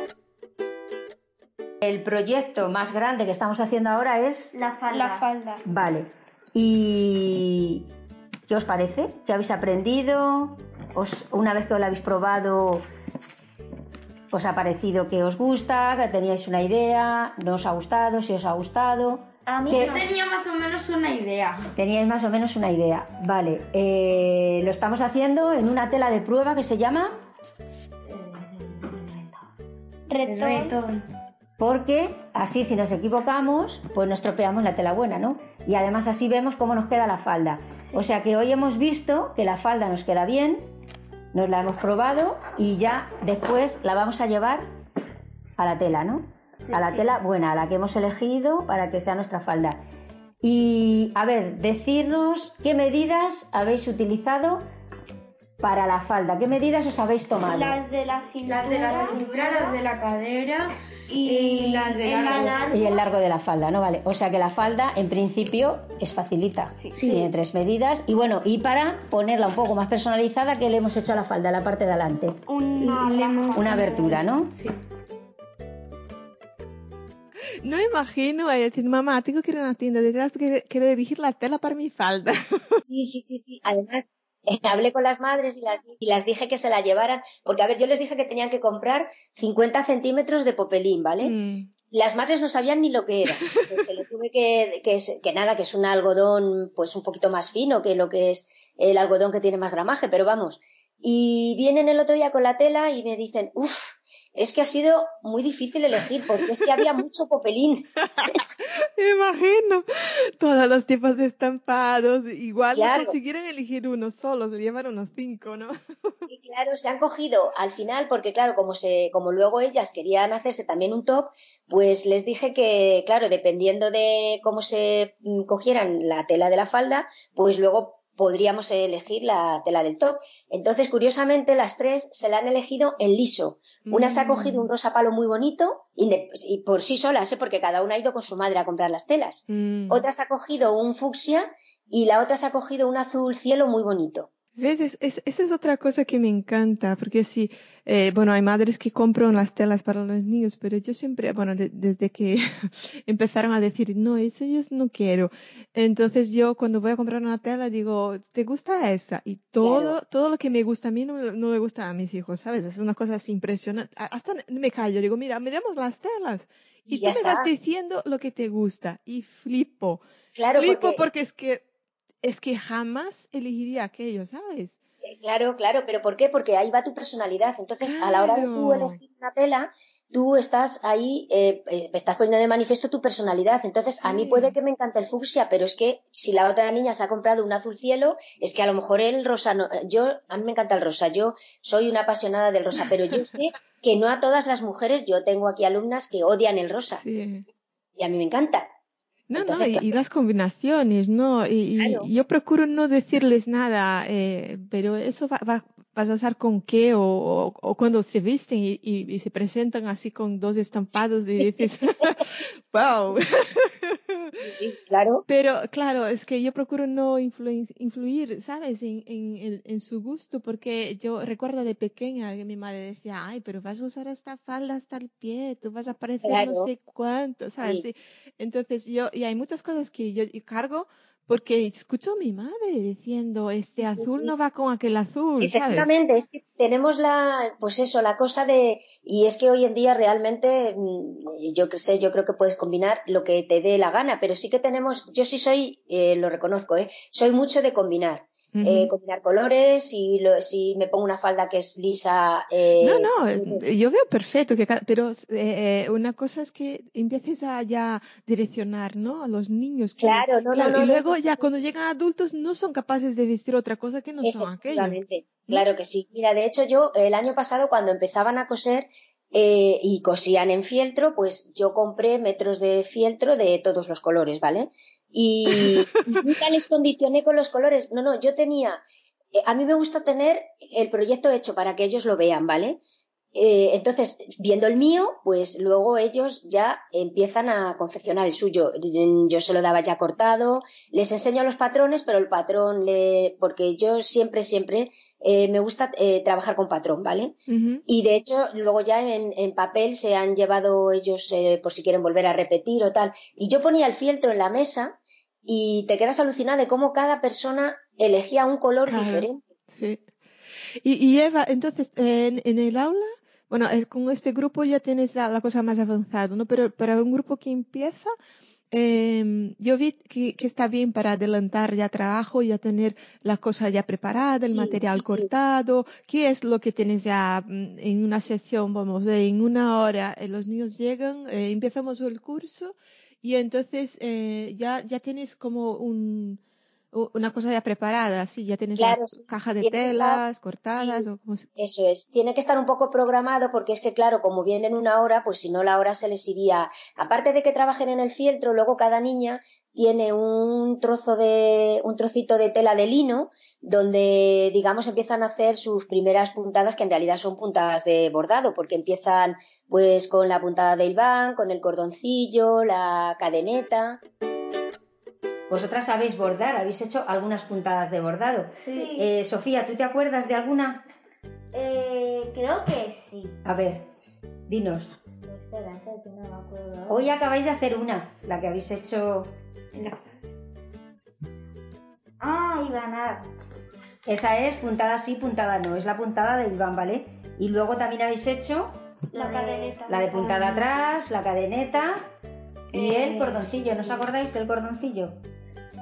El proyecto más grande que estamos haciendo ahora es... La falda. La falda. Vale. ¿Y qué os parece? ¿Qué habéis aprendido? Os, una vez que lo habéis probado, os ha parecido que os gusta, que teníais una idea, no os ha gustado, si os ha gustado. A mí Que- no. Tenía más o menos una idea. Teníais más o menos una idea. Vale, eh, lo estamos haciendo en una tela de prueba que se llama Retón. Retón. porque así si nos equivocamos, pues no estropeamos la tela buena, ¿no? Y además así vemos cómo nos queda la falda. O sea que hoy hemos visto que la falda nos queda bien, nos la hemos probado y ya después la vamos a llevar a la tela, ¿no? A la tela buena, a la que hemos elegido para que sea nuestra falda. Y a ver, decirnos qué medidas habéis utilizado para la falda, qué medidas os habéis tomado. Las de la cintura. Las de la cintura, las de la cadera y, y las de el largo. Y el largo de la falda, ¿no? Vale. O sea que la falda, en principio, es facilita. Tiene tres medidas. Y bueno, y para ponerla un poco más personalizada, ¿qué le hemos hecho a la falda? La parte de adelante. Una Una abertura, ¿no? Sí. No imagino a ella decir, mamá, tengo que ir a una tienda de telas porque quiero elegir la tela para mi falda. Sí, sí, sí, sí. Además, eh, hablé con las madres y las, y las dije que se la llevaran. Porque, a ver, yo les dije que tenían que comprar 50 centímetros de popelín, ¿vale? Mm. Las madres no sabían ni lo que era. Se lo tuve que, que, es- que nada, que es un algodón pues un poquito más fino que lo que es el algodón que tiene más gramaje, pero vamos. Y vienen el otro día con la tela y me dicen, uff, es que ha sido muy difícil elegir porque es que había mucho popelín. Me imagino todos los tipos de estampados. Igual Claro. no consiguieron elegir uno solo, se llevaron unos cinco, ¿no? Y claro, se han cogido al final, porque claro, como se, como luego ellas querían hacerse también un top, pues les dije que, claro, dependiendo de cómo se mm, cogieran la tela de la falda, pues luego podríamos elegir la tela del top. Entonces, curiosamente, las tres se la han elegido en liso. Una se ha Mm. cogido un rosa palo muy bonito, y por sí solas, ¿eh? porque cada una ha ido con su madre a comprar las telas. Mm. Otra se ha cogido un fucsia y la otra se ha cogido un azul cielo muy bonito. ¿Ves? Es, es- esa es otra cosa que me encanta, porque sí, eh, bueno, hay madres que compran las telas para los niños, pero yo siempre, bueno, de- desde que empezaron a decir, no, eso yo no quiero. Entonces yo cuando voy a comprar una tela digo, ¿te gusta esa? Y todo, todo lo que me gusta a mí no, no le gusta a mis hijos, ¿sabes? Es una cosa así impresionante. Hasta me callo, digo, mira, miremos las telas. Y tú me vas está. diciendo lo que te gusta. Y flipo. Claro, flipo porque- porque es que, es que jamás elegiría aquello, ¿sabes? Claro, claro, pero ¿por qué? Porque ahí va tu personalidad. Entonces, a la hora de tú elegir una tela, tú estás ahí, eh, eh, estás poniendo de manifiesto tu personalidad. Entonces, a mí puede que me encante el fucsia, pero es que si la otra niña se ha comprado un azul cielo, es que a lo mejor el rosa no. eh, Yo, a mí me encanta el rosa. Yo soy una apasionada del rosa, pero yo sé que no a todas las mujeres, yo tengo aquí alumnas que odian el rosa Sí. y a mí me encanta. No, Entonces, no, y, las combinaciones, ¿no? Y, yo procuro no decirles nada, eh, pero eso va, va- vas a usar con qué o, o, o cuando se visten y, y- y se presentan así con dos estampados y dices, wow. Sí, claro. Pero claro, es que yo procuro no influen- influir, ¿sabes? En, en, en- su gusto, porque yo recuerdo de pequeña que mi madre decía, ay, pero vas a usar esta falda hasta el pie, tú vas a parecer no Claro. sé cuánto, ¿sabes? Sí. Entonces yo, y hay muchas cosas que yo cargo porque escucho a mi madre diciendo, este azul no va con aquel azul, ¿sabes? Efectivamente, es que tenemos la, pues eso, la cosa de, y es que hoy en día realmente, mm, yo que sé, yo creo que puedes combinar lo que te dé la gana, pero sí que tenemos, yo sí soy, eh, lo reconozco, eh, soy mucho de combinar. Eh, combinar colores, si, lo, si me pongo una falda que es lisa. eh, No, no, eh, yo veo perfecto, que, pero eh, una cosa es que empieces a ya direccionar, ¿no? A los niños. que- Claro, no, no, claro, no, y luego ya cuando llegan adultos no son capaces de vestir otra cosa que no son aquello. Efectivamente, claro que sí. Mira, de hecho yo el año pasado cuando empezaban a coser y cosían en fieltro, pues yo compré metros de fieltro de todos los colores, ¿vale? Y, nunca les condicioné con los colores. No, no, yo tenía, eh, a mí me gusta tener el proyecto hecho para que ellos lo vean, ¿vale? Eh, entonces, viendo el mío, pues luego ellos ya empiezan a confeccionar el suyo. Yo se lo daba ya cortado, les enseño los patrones, pero el patrón, le, porque yo siempre, siempre eh, me gusta eh, trabajar con patrón, ¿vale? Y de hecho, luego ya en, en papel se han llevado ellos eh, por si quieren volver a repetir o tal. Y yo ponía el fieltro en la mesa y te quedas alucinada de cómo cada persona elegía un color Claro. diferente. Sí. Y, y Eva, entonces, eh, en, en el aula, bueno, con este grupo ya tienes la, cosa más avanzada, ¿no? Pero para un grupo que empieza, eh, yo vi que, está bien para adelantar ya trabajo, ya tener la cosa ya preparada, el material cortado. ¿Qué es lo que tienes ya mm, en una sesión? Vamos, en una hora eh, los niños llegan, eh, empezamos el curso y entonces eh, ya, ya tienes como un, una cosa ya preparada, sí, ya tienes la caja de telas cortadas. O como Eso es, tiene que estar un poco programado porque es que, claro, como vienen una hora, pues si no la hora se les iría. Aparte de que trabajen en el fieltro, luego cada niña tiene un trozo de, un trocito de tela de lino donde, digamos, empiezan a hacer sus primeras puntadas, que en realidad son puntadas de bordado, porque empiezan pues con la puntada del van, con el cordoncillo, la cadeneta. Vosotras sabéis bordar, habéis hecho algunas puntadas de bordado. Sí. Eh, Sofía, ¿tú te acuerdas de alguna? Eh, creo que sí. A ver, dinos. Espera, que no me acuerdo. Hoy acabáis de hacer una, la que habéis hecho en la... Ah. Esa es puntada sí, puntada no. Es la puntada de Iván, ¿vale? Y luego también habéis hecho... La, cadeneta. La de puntada atrás, la cadeneta y el cordoncillo. ¿No os acordáis del cordoncillo?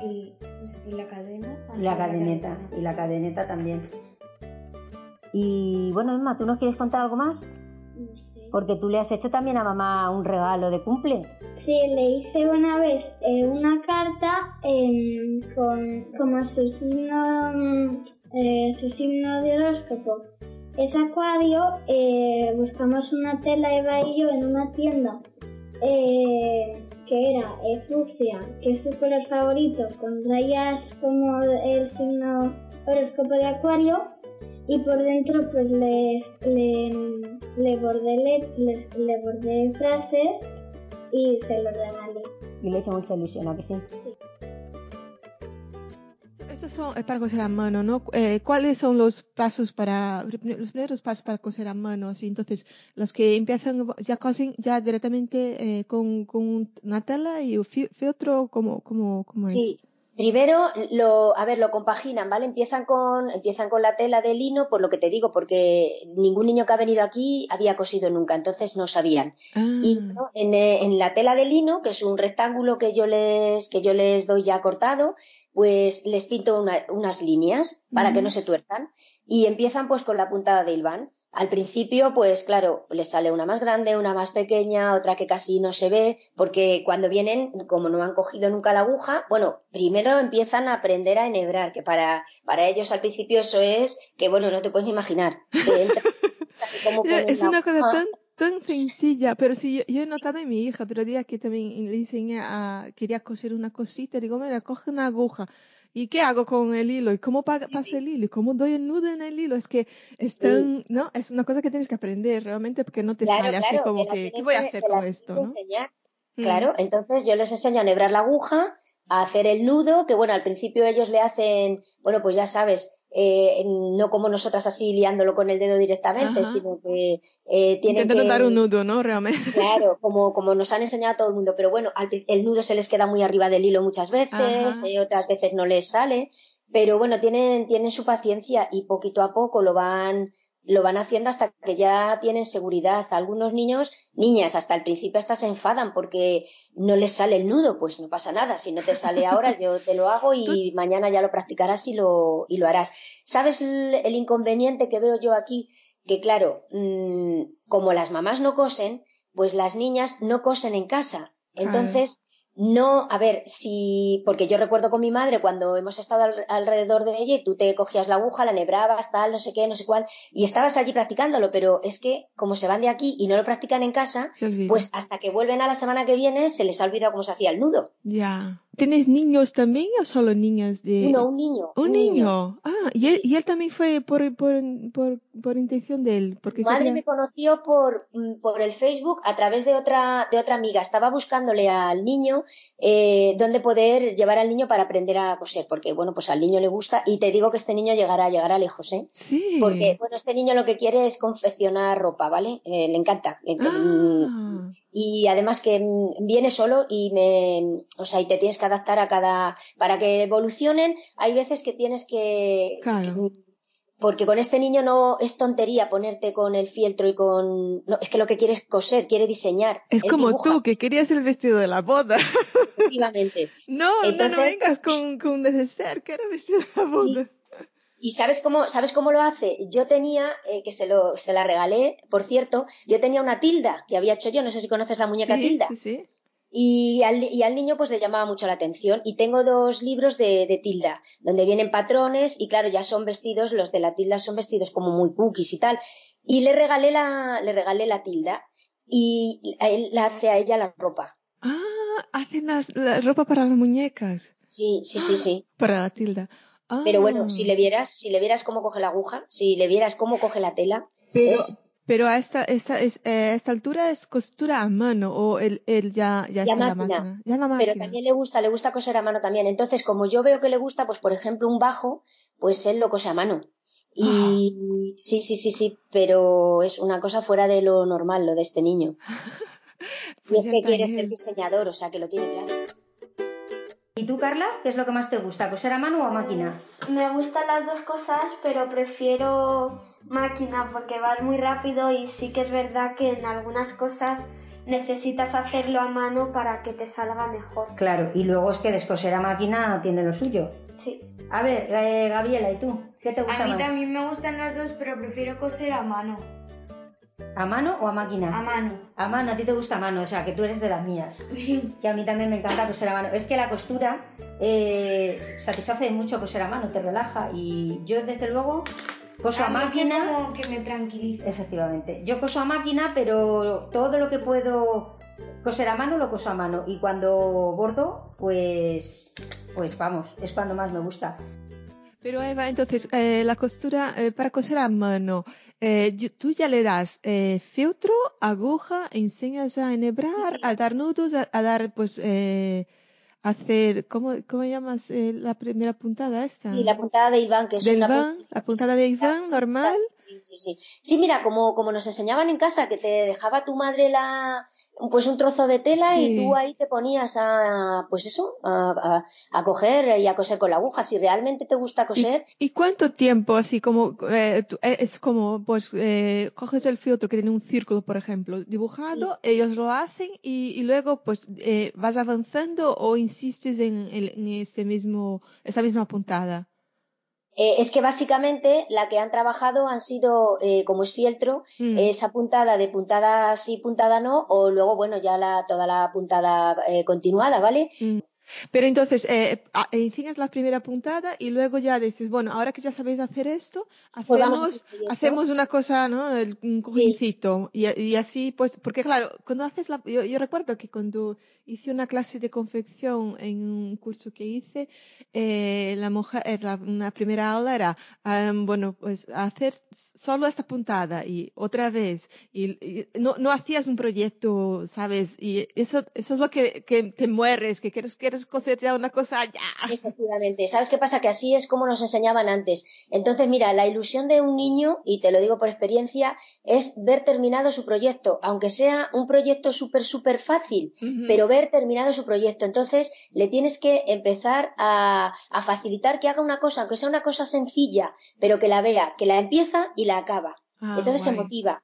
Pues, y, la cadena. Y la cadeneta, y la cadeneta también. Y bueno, Emma, ¿tú nos quieres contar algo más? No sé. Porque tú le has hecho también a mamá un regalo de cumple. Sí, le hice una vez eh, una carta con como su signo, eh, su signo de horóscopo. Es acuario, eh, buscamos una tela Eva y yo en una tienda que era eh, fucsia, que es su color favorito, con rayas como el signo horóscopo de acuario, y por dentro pues les, le, le bordé, le, le, bordé frases y se lo regalé. Y le hizo mucha ilusión, ¿a que sí? Sí. Estos son para coser a mano, ¿no? Eh, ¿Cuáles son los pasos para, los primeros pasos para coser a mano? Así, entonces, los que empiezan, ya cosen ya directamente eh, con, con, una tela y fieltro, ¿cómo, cómo, cómo es? Sí. Primero, lo, a ver, lo compaginan, ¿vale? Empiezan con, empiezan con la tela de lino, por lo que te digo, porque ningún niño que ha venido aquí había cosido nunca, entonces no sabían. Ah. Y en, en, la tela de lino, que es un rectángulo que yo les, que yo les doy ya cortado, pues les pinto unas líneas para que no se tuerzan y empiezan pues con la puntada de hilván. Al principio, pues claro, les sale una más grande, una más pequeña, otra que casi no se ve, porque cuando vienen, como no han cogido nunca la aguja, bueno, primero empiezan a aprender a enhebrar, que para, para ellos al principio eso es que, bueno, no te puedes ni imaginar. es una cosa tan tan sencilla, pero sí, yo, he notado en mi hija otro día que también le enseñé a, quería coser una cosita, digo, mira, coge una aguja. ¿Y qué hago con el hilo? ¿Y cómo paso el hilo? ¿Y cómo doy el nudo en el hilo? Es que es tan, ¿no? Es una cosa que tienes que aprender realmente porque no te sale así como que, ¿qué voy a hacer con esto? ¿no? Mm. Claro, entonces yo les enseño a nebrar la aguja, a hacer el nudo, que bueno, al principio ellos le hacen, bueno, pues ya sabes, eh, no como nosotras así liándolo con el dedo directamente, sino que eh, tienen Intentando que... dar un nudo, ¿no? Realmente. Claro, como, como nos han enseñado a todo el mundo, pero bueno, el nudo se les queda muy arriba del hilo muchas veces, eh, otras veces no les sale, pero bueno, tienen, tienen su paciencia y poquito a poco lo van lo van haciendo hasta que ya tienen seguridad. Algunos niños, niñas, hasta el principio hasta se enfadan porque no les sale el nudo, pues no pasa nada. Si no te sale ahora, yo te lo hago y mañana ya lo practicarás y lo, y lo harás. ¿Sabes el, inconveniente que veo yo aquí? Que claro, mm, como las mamás no cosen, pues las niñas no cosen en casa. Entonces, no, a ver, si, porque yo recuerdo con mi madre cuando hemos estado alrededor de ella y tú te cogías la aguja, la nebrabas, tal, no sé qué, no sé cuál, y estabas allí practicándolo, pero es que como se van de aquí y no lo practican en casa, pues hasta que vuelven a la semana que viene se les ha olvidado cómo se hacía el nudo. Ya. ¿Tienes niños también o solo niñas de...? No, un niño. Un, niño. Ah, y él, y él, también fue por, por, por, por intención de él. Porque Mi madre me conoció por, mm, por el Facebook a través de otra, de otra amiga. Estaba buscándole al niño eh, dónde poder llevar al niño para aprender a coser, porque bueno, pues al niño le gusta y te digo que este niño llegará, llegará lejos, ¿eh? Sí. Porque bueno, este niño lo que quiere es confeccionar ropa, ¿vale? Eh, le encanta. Ah. Y además que mm, viene solo y me, o sea, y te tienes que adaptar a cada, para que evolucionen, hay veces que tienes que, claro porque con este niño no es tontería ponerte con el fieltro y con... No, es que lo que quiere es coser, quiere diseñar. Es como tú, que querías el vestido de la boda. Efectivamente. no, no, no vengas con, con un neceser, que era vestido de la boda. ¿Y sabes cómo, sabes cómo lo hace? Yo tenía, eh, que se, lo, se la regalé, por cierto, yo tenía una tilda que había hecho yo, no sé si conoces la muñeca tilda. Sí, sí. Y al, y al, niño pues le llamaba mucho la atención. Y tengo dos libros de, de, tilda, donde vienen patrones y claro, ya son vestidos, los de la tilda son vestidos como muy cookies y tal. Y le regalé la, le regalé la tilda y él hace a ella la ropa. Ah, hacen las, la ropa para las muñecas. Sí, sí, sí, sí. Para la tilda. Pero bueno, si le vieras, si le vieras cómo coge la aguja, si le vieras cómo coge la tela, pero, es... pero a esta, esta, es, eh, esta altura es costura a mano o él, él ya, ya, está máquina. en la máquina. Ya la máquina. Pero también le gusta, le gusta coser a mano también. Entonces, como yo veo que le gusta, pues por ejemplo un bajo, pues él lo cose a mano. Y Ah. sí, sí, sí, sí, pero es una cosa fuera de lo normal, lo de este niño. y Pues es que quiere ser diseñador, o sea que lo tiene claro. ¿Y tú, Carla? ¿Qué es lo que más te gusta? ¿Coser a mano o a máquina? Me gustan las dos cosas, pero prefiero máquina porque vas muy rápido y sí que es verdad que en algunas cosas necesitas hacerlo a mano para que te salga mejor. Claro, y luego es que descoser a máquina tiene lo suyo. Sí. A ver, eh, Gabriela, ¿y tú? ¿Qué te gusta A mí más? también me gustan las dos, pero prefiero coser a mano. ¿A mano o a máquina? A mano. A mano, a ti te gusta a mano, o sea, que tú eres de las mías. Que a mí también me encanta coser a mano. Es que la costura eh, satisface mucho coser a mano, te relaja. Y yo, desde luego, coso a, mí máquina. como que me tranquiliza. Efectivamente. Yo coso a máquina, pero todo lo que puedo coser a mano lo coso a mano. Y cuando bordo, pues, pues vamos, es cuando más me gusta. Pero Eva, entonces, eh, la costura eh, para coser a mano, eh, tú ya le das eh, filtro, aguja, enseñas a enhebrar, a dar nudos, a, a dar, pues, eh, hacer, ¿cómo, cómo llamas eh, la primera puntada esta? La puntada de Iván, que es Del una la puntada de Iván, normal. Sí, sí, sí. Sí, mira, como, como nos enseñaban en casa, que te dejaba tu madre la pues un trozo de tela Sí. y tú ahí te ponías a, pues eso, a, a, a coger y a coser con la aguja. Si realmente te gusta coser, ¿Y cuánto tiempo así como eh, eh, es como pues eh, coges el filtro que tiene un círculo por ejemplo dibujado ellos lo hacen y, y luego pues eh, vas avanzando o insistes en, el- en ese mismo esa misma puntada eh, es que básicamente la que han trabajado han sido, eh, como es fieltro, Mm. esa puntada de puntada sí, puntada no, o luego, bueno, ya la, toda la puntada eh, continuada, ¿vale? Mm. Pero entonces, eh, a- enseñas la primera puntada y luego ya dices, bueno, ahora que ya sabéis hacer esto, Pues hacemos, hacemos una cosa, ¿no? El- un cojincito. Y, y así, pues, porque claro, cuando haces la, yo, yo recuerdo que cuando hice una clase de confección en un curso que hice, eh, la mujer, eh, la, una primera aula era, ah, bueno, pues hacer solo esta puntada y otra vez. Y, y no, no hacías un proyecto, ¿sabes? Y eso, eso es lo que, que te mueres, que quieres, quieres coser ya una cosa ya. Efectivamente. ¿Sabes qué pasa? Que así es como nos enseñaban antes. Entonces, mira, la ilusión de un niño, y te lo digo por experiencia, es ver terminado su proyecto, aunque sea un proyecto súper, súper fácil, Ujú. pero ver terminado su proyecto. Entonces, le tienes que empezar a, a facilitar que haga una cosa, aunque sea una cosa sencilla, pero que la vea, que la empieza y la acaba. Ah, Entonces se motiva.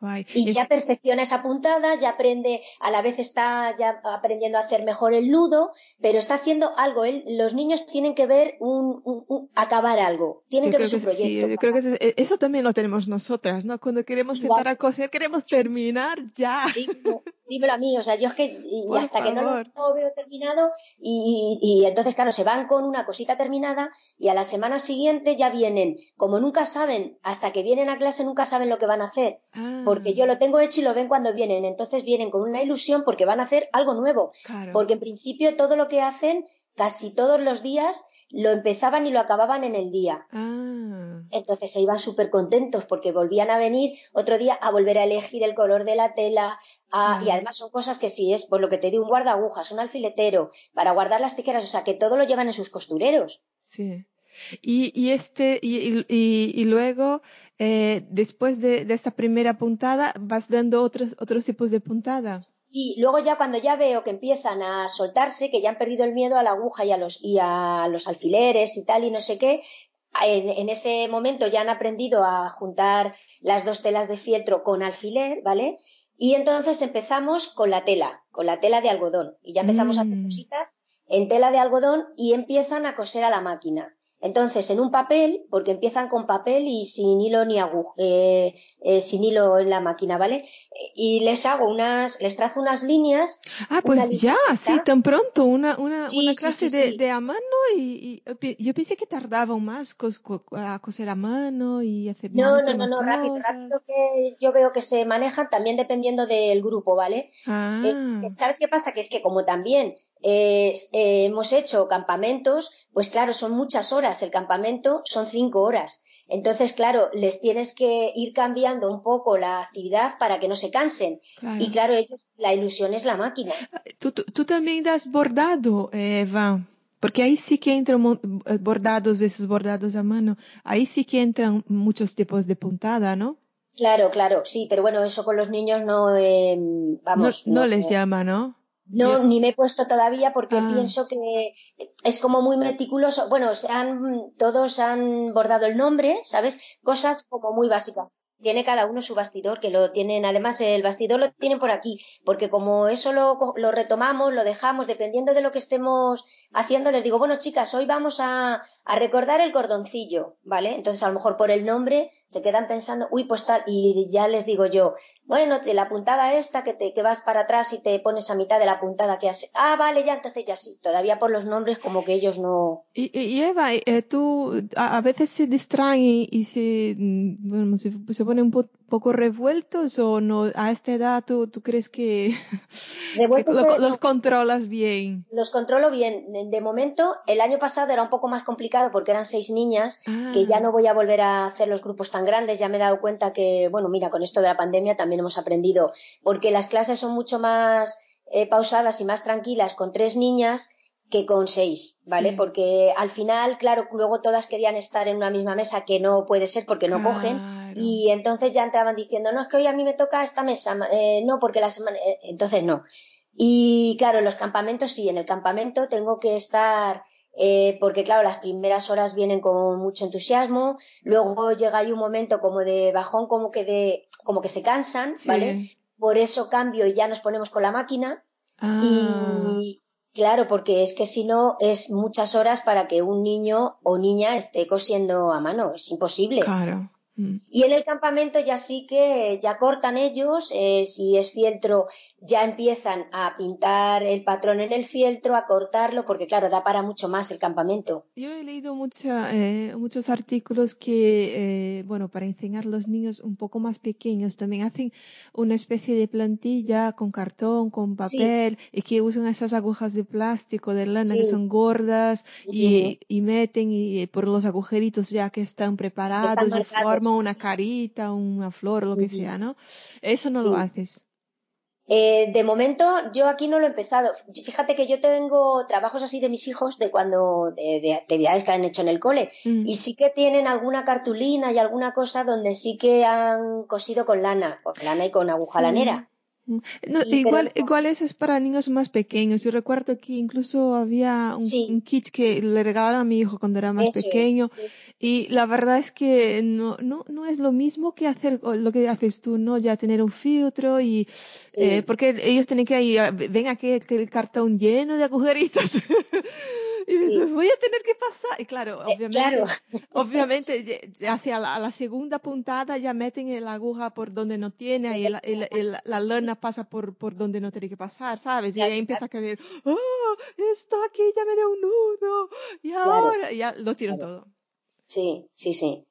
Guay. Y ya perfecciona esa puntada, ya aprende, a la vez está ya aprendiendo a hacer mejor el nudo, pero está haciendo algo. Él, los niños tienen que ver un, un- un- acabar algo, tienen Yo que ver su que sí, proyecto. yo creo que ese- eso también lo tenemos nosotras, ¿no? Cuando queremos Igual. sentar a coser, queremos terminar ya. Sí, no, dímelo a mí, o sea, yo es que y hasta que no lo, veo terminado y, y- y entonces, claro, se van con una cosita terminada y a la semana siguiente ya vienen, como nunca saben, hasta que vienen a clase nunca saben lo que van a hacer, Ah, porque yo lo tengo hecho y lo ven cuando vienen, entonces vienen con una ilusión porque van a hacer algo nuevo, claro. porque en principio todo lo que hacen, casi todos los días, lo empezaban y lo acababan en el día. Ah, Entonces se iban súper contentos porque volvían a venir otro día a volver a elegir el color de la tela. a- Ah. Y además son cosas que si es, por lo que te digo, un guardagujas, un alfiletero, para guardar las tijeras, o sea que todo lo llevan en sus costureros. sí. Y, y este, y, y, y- y luego, eh, después de, de esta primera puntada, vas dando otros, otros tipos de puntada. Sí, luego ya cuando ya veo que empiezan a soltarse, que ya han perdido el miedo a la aguja y a los, y a los alfileres y tal y no sé qué, en, ese momento ya han aprendido a juntar las dos telas de fieltro con alfiler, ¿vale? Y entonces empezamos con la tela, con la tela de algodón. Y ya empezamos a hacer mm. cositas en tela de algodón y empiezan a coser a la máquina. Entonces, en un papel, porque empiezan con papel y sin hilo ni aguja, eh, eh, sin hilo en la máquina, ¿vale? Y les hago unas, les trazo unas líneas. Ah, pues ya, sí, tan pronto, una, una, una clase de, de, a mano y, yo pensé que tardaban más a coser a mano y hacer No, no, no, no, rápido, rápido que yo veo que se manejan también dependiendo del grupo, ¿vale? Ah. Eh, ¿Sabes qué pasa? Que es que como también eh, hemos hecho campamentos, pues claro, son muchas horas. El campamento son cinco horas. Entonces, claro, les tienes que ir cambiando un poco la actividad para que no se cansen. Y claro, ellos, la ilusión es la máquina. ¿Tú, tú, también das bordado, Eva? Porque ahí sí que entran eh, bordados, esos bordados a mano. Ahí sí que entran muchos tipos de puntada, ¿no? Claro, claro, sí, pero bueno, eso con los niños no, eh, vamos. no les llama, ¿no? No, ni me he puesto todavía porque ah. pienso que es como muy meticuloso. Bueno, se han, todos han bordado el nombre, ¿sabes? Cosas como muy básicas. Tiene cada uno su bastidor, que lo tienen, además el bastidor lo tienen por aquí, porque como eso lo, lo retomamos, lo dejamos, dependiendo de lo que estemos haciendo, les digo, bueno chicas, hoy vamos a, a recordar el cordoncillo, ¿vale? Entonces a lo mejor por el nombre se quedan pensando, uy, pues tal, y ya les digo yo, bueno, de la puntada esta que, te, que vas para atrás y te pones a mitad de la puntada que has... Ah, vale, ya, entonces ya sí. Todavía por los nombres como que ellos no... Y, y Eva, eh, tú a, veces se distraen y, se, mm, bueno, se, se ponen un poco revueltos o no a esta edad tú, tú crees que, los controlas bien los controlo bien. De momento el año pasado era un poco más complicado porque eran seis niñas que ya ah. no voy a volver a hacer los grupos tan grandes. Ya me he dado cuenta que bueno mira con esto de la pandemia también hemos aprendido porque las clases son mucho más eh, pausadas y más tranquilas con tres niñas que con seis, ¿vale? Porque al final, claro, luego todas querían estar en una misma mesa, que no puede ser porque no cogen, y entonces ya entraban diciendo, no, es que hoy a mí me toca esta mesa, eh, no, porque la semana, eh, entonces no. Y claro, en los campamentos sí, en el campamento tengo que estar, eh, porque claro, las primeras horas vienen con mucho entusiasmo, luego llega ahí un momento como de bajón, como que de, como que se cansan, ¿vale? Por eso cambio y ya nos ponemos con la máquina. Ah. Y, Claro, porque es que si no es muchas horas para que un niño o niña esté cosiendo a mano, es imposible. Claro. Mm. Y en el campamento ya sí que ya cortan ellos, eh, si es fieltro ya empiezan a pintar el patrón en el fieltro, a cortarlo, porque claro, da para mucho más el campamento. Yo he leído mucha, eh, muchos artículos que, eh, bueno, para enseñar a los niños un poco más pequeños también hacen una especie de plantilla con cartón, con papel, y que usan esas agujas de plástico, de lana, que son gordas, y, y, meten y, por los agujeritos ya que están preparados, y forman una carita, una flor, lo que sea, ¿no? Eso no lo haces. Eh, de momento, yo aquí no lo he empezado. Fíjate que yo tengo trabajos así de mis hijos de cuando, de, actividades que han hecho en el cole. Mm. Y sí que tienen alguna cartulina y alguna cosa donde sí que han cosido con lana, con lana y con aguja lanera. Mm. igual, igual eso es para niños más pequeños. Yo recuerdo que incluso había un, kit que le regalaron a mi hijo cuando era más pequeño. Y la verdad es que no, no, no es lo mismo que hacer lo que haces tú, ¿no? Ya tener un filtro y... Eh, porque ellos tienen que ir, ven aquí el cartón lleno de agujeritos. y me voy a tener que pasar. Y claro, eh, obviamente, obviamente hacia la, segunda puntada ya meten la aguja por donde no tiene y el, la lana pasa por, por donde no tiene que pasar, ¿sabes? Y ahí empieza a caer, ¡oh! Está aquí, ya me dio un nudo. Y ahora ya lo tiran todo. Sí, sí, sí.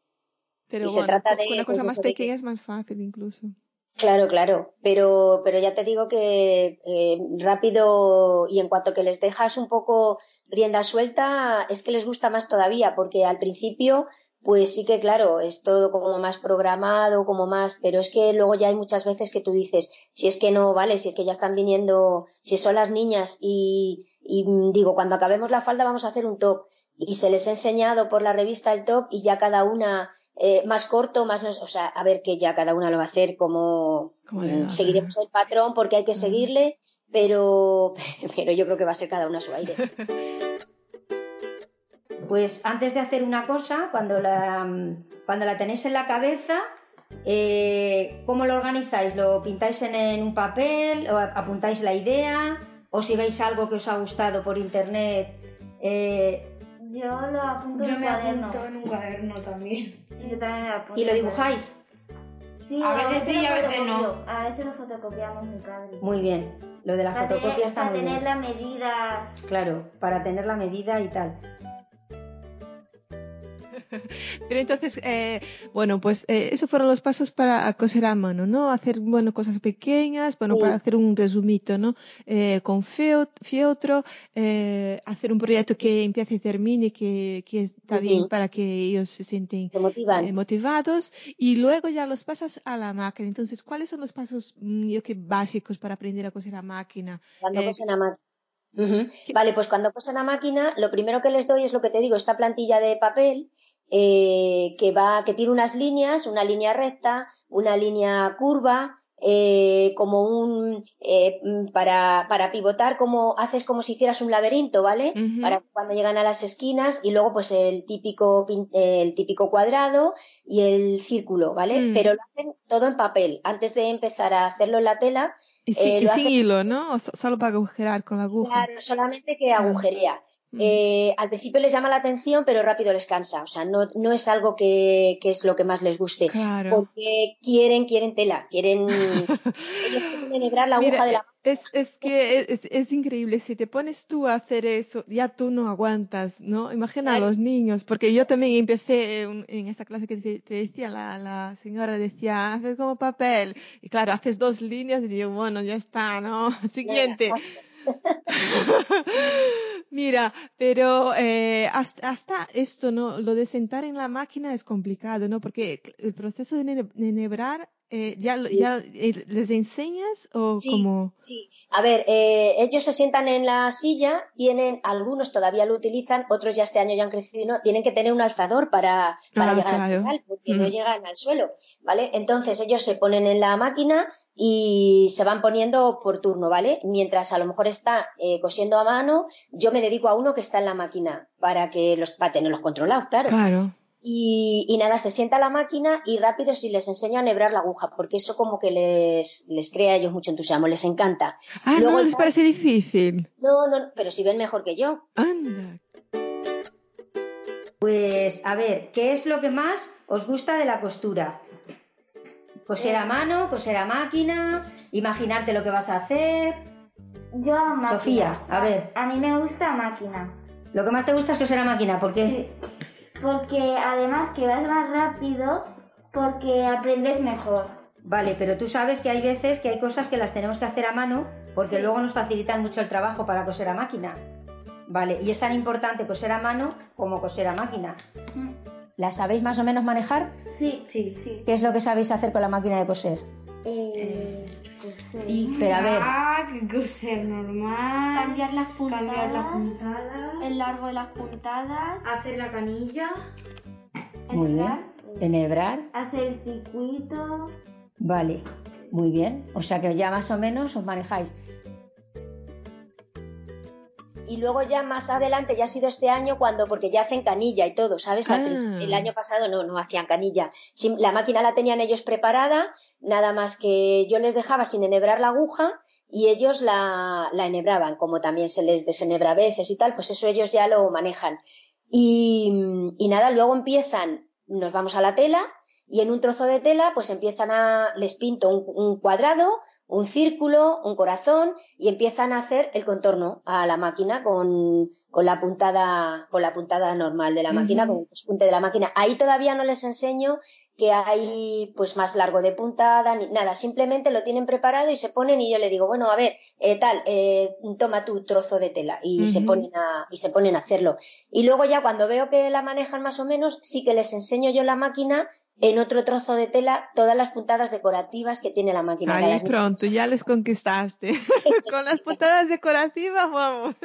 Pero se trata de una cosa más pequeña es más fácil incluso. Claro, claro, pero, pero ya te digo que eh, rápido y en cuanto que les dejas un poco rienda suelta, es que les gusta más todavía, porque al principio, pues sí que claro, es todo como más programado, como más, pero es que luego ya hay muchas veces que tú dices, si es que no vale, si es que ya están viniendo, si son las niñas y, y digo, cuando acabemos la falda vamos a hacer un top y se les ha enseñado por la revista el top y ya cada una eh, más corto, más o sea, a ver que ya cada una lo va a hacer como seguiremos el patrón porque hay que seguirle, pero pero yo creo que va a ser cada una a su aire. Pues antes de hacer una cosa, cuando la, cuando la tenéis en la cabeza, eh, ¿cómo lo organizáis? ¿Lo pintáis en, un papel? ¿O apuntáis la idea? ¿O si veis algo que os ha gustado por internet? Eh, yo lo apunto en un cuaderno. apunto en un cuaderno también. Yo también lo apunto. ¿Y lo dibujáis? Sí, a veces sí, a veces no. A veces lo fotocopiamos mi padre. Muy bien. Lo de la fotocopia está muy bien. Para tener la medida. Claro, para tener la medida y tal. Pero entonces, eh, bueno, pues eh, esos fueron los pasos para coser a mano, ¿no? Hacer, bueno, cosas pequeñas, bueno, para hacer un resumito, ¿no? Eh, con fieltro, eh, hacer un proyecto que empiece y termine, que, que está bien para que ellos se sienten eh, motivados. Y luego ya los pasas a la máquina. Entonces, ¿cuáles son los pasos, mm, yo que básicos para aprender a coser a máquina? Cuando cosen a máquina. Vale, pues cuando cosen a máquina, lo primero que les doy es lo que te digo, esta plantilla de papel eh, que va, que tiene unas líneas, una línea recta, una línea curva, eh, como un eh, para, para pivotar como haces como si hicieras un laberinto, ¿vale? Para cuando llegan a las esquinas y luego pues el típico el típico cuadrado y el círculo, ¿vale? Mm. Pero lo hacen todo en papel. Antes de empezar a hacerlo en la tela. Y, sin hilo, ¿no? solo para agujerar con la aguja. Claro, solamente que agujería. Mm. Eh, al principio les llama la atención, pero rápido les cansa. O sea, no, no es algo que, que, es lo que más les guste. Porque quieren, quieren tela, quieren, enhebrar la aguja de la es, es que es, es, increíble, si te pones tú a hacer eso, ya tú no aguantas, ¿no? Imagina a los niños, porque yo también empecé en, en esa clase que te, decía, la, la, señora decía, haces como papel, y claro, haces dos líneas y digo, bueno, ya está, ¿no? Siguiente. Mira, pero eh, hasta, esto, ¿no? Lo de sentar en la máquina es complicado, ¿no? Porque el proceso de enhebrar eh, ¿ya, ya eh, les enseñas o sí, cómo? Sí, a ver, eh, ellos se sientan en la silla, tienen, algunos todavía lo utilizan, otros ya este año ya han crecido, ¿no? tienen que tener un alzador para, para ah, llegar al final, porque no mm. llegan al suelo, ¿vale? Entonces ellos se ponen en la máquina y se van poniendo por turno, ¿vale? Mientras a lo mejor está eh, cosiendo a mano, yo me dedico a uno que está en la máquina para que los, para tenerlos controlados, claro. Claro. Y, nada, se sienta la máquina y rápido si les enseño a nebrar la aguja, porque eso como que les, les crea a ellos mucho entusiasmo, les encanta. Ah, Luego, no les parece difícil. No, no, pero si ven mejor que yo. Anda. Pues a ver, ¿qué es lo que más os gusta de la costura? Coser a mano, coser a máquina, imaginarte lo que vas a hacer. Yo a máquina. Sofía, a ver. A mí me gusta máquina. Lo que más te gusta es coser a máquina, ¿por qué? Porque además que vas más rápido, porque aprendes mejor. Vale, pero tú sabes que hay veces que hay cosas que las tenemos que hacer a mano porque luego nos facilitan mucho el trabajo para coser a máquina. Vale, y es tan importante coser a mano como coser a máquina. Mm. ¿La sabéis más o menos manejar? Sí, sí, sí. ¿Qué es lo que sabéis hacer con la máquina de coser? Eh, y, pero a ver. coser normal. Cambiar las puntadas. Cambiar las puntadas. El largo de las puntadas. Hacer la canilla. Muy bien. Enhebrar. Hacer el circuito. Vale, muy bien. O sea que ya más o menos os manejáis y luego ya más adelante, ya ha sido este año cuando, porque ya hacen canilla y todo, ¿sabes? Ah. El año pasado no, no hacían canilla. La máquina la tenían ellos preparada, nada más que yo les dejaba sin enhebrar la aguja y ellos la, la enhebraban, como también se les desenhebra a veces y tal, pues eso ellos ya lo manejan. Y, y nada, luego empiezan, nos vamos a la tela y en un trozo de tela pues empiezan a, les pinto un cuadrado, un círculo, un corazón y empiezan a hacer el contorno a la máquina con, con la puntada, con la puntada normal de la máquina, con el punte de la máquina. Ahí todavía no les enseño que hay pues más largo de puntada, ni nada, simplemente lo tienen preparado y se ponen y yo le digo, bueno, a ver, eh, tal, eh, toma tu trozo de tela y se ponen a, y se ponen a hacerlo. Y luego ya cuando veo que la manejan más o menos, sí que les enseño yo la máquina en otro trozo de tela todas las puntadas decorativas que tiene la máquina. Ahí pronto, ya les conquistaste. Con las puntadas decorativas, vamos.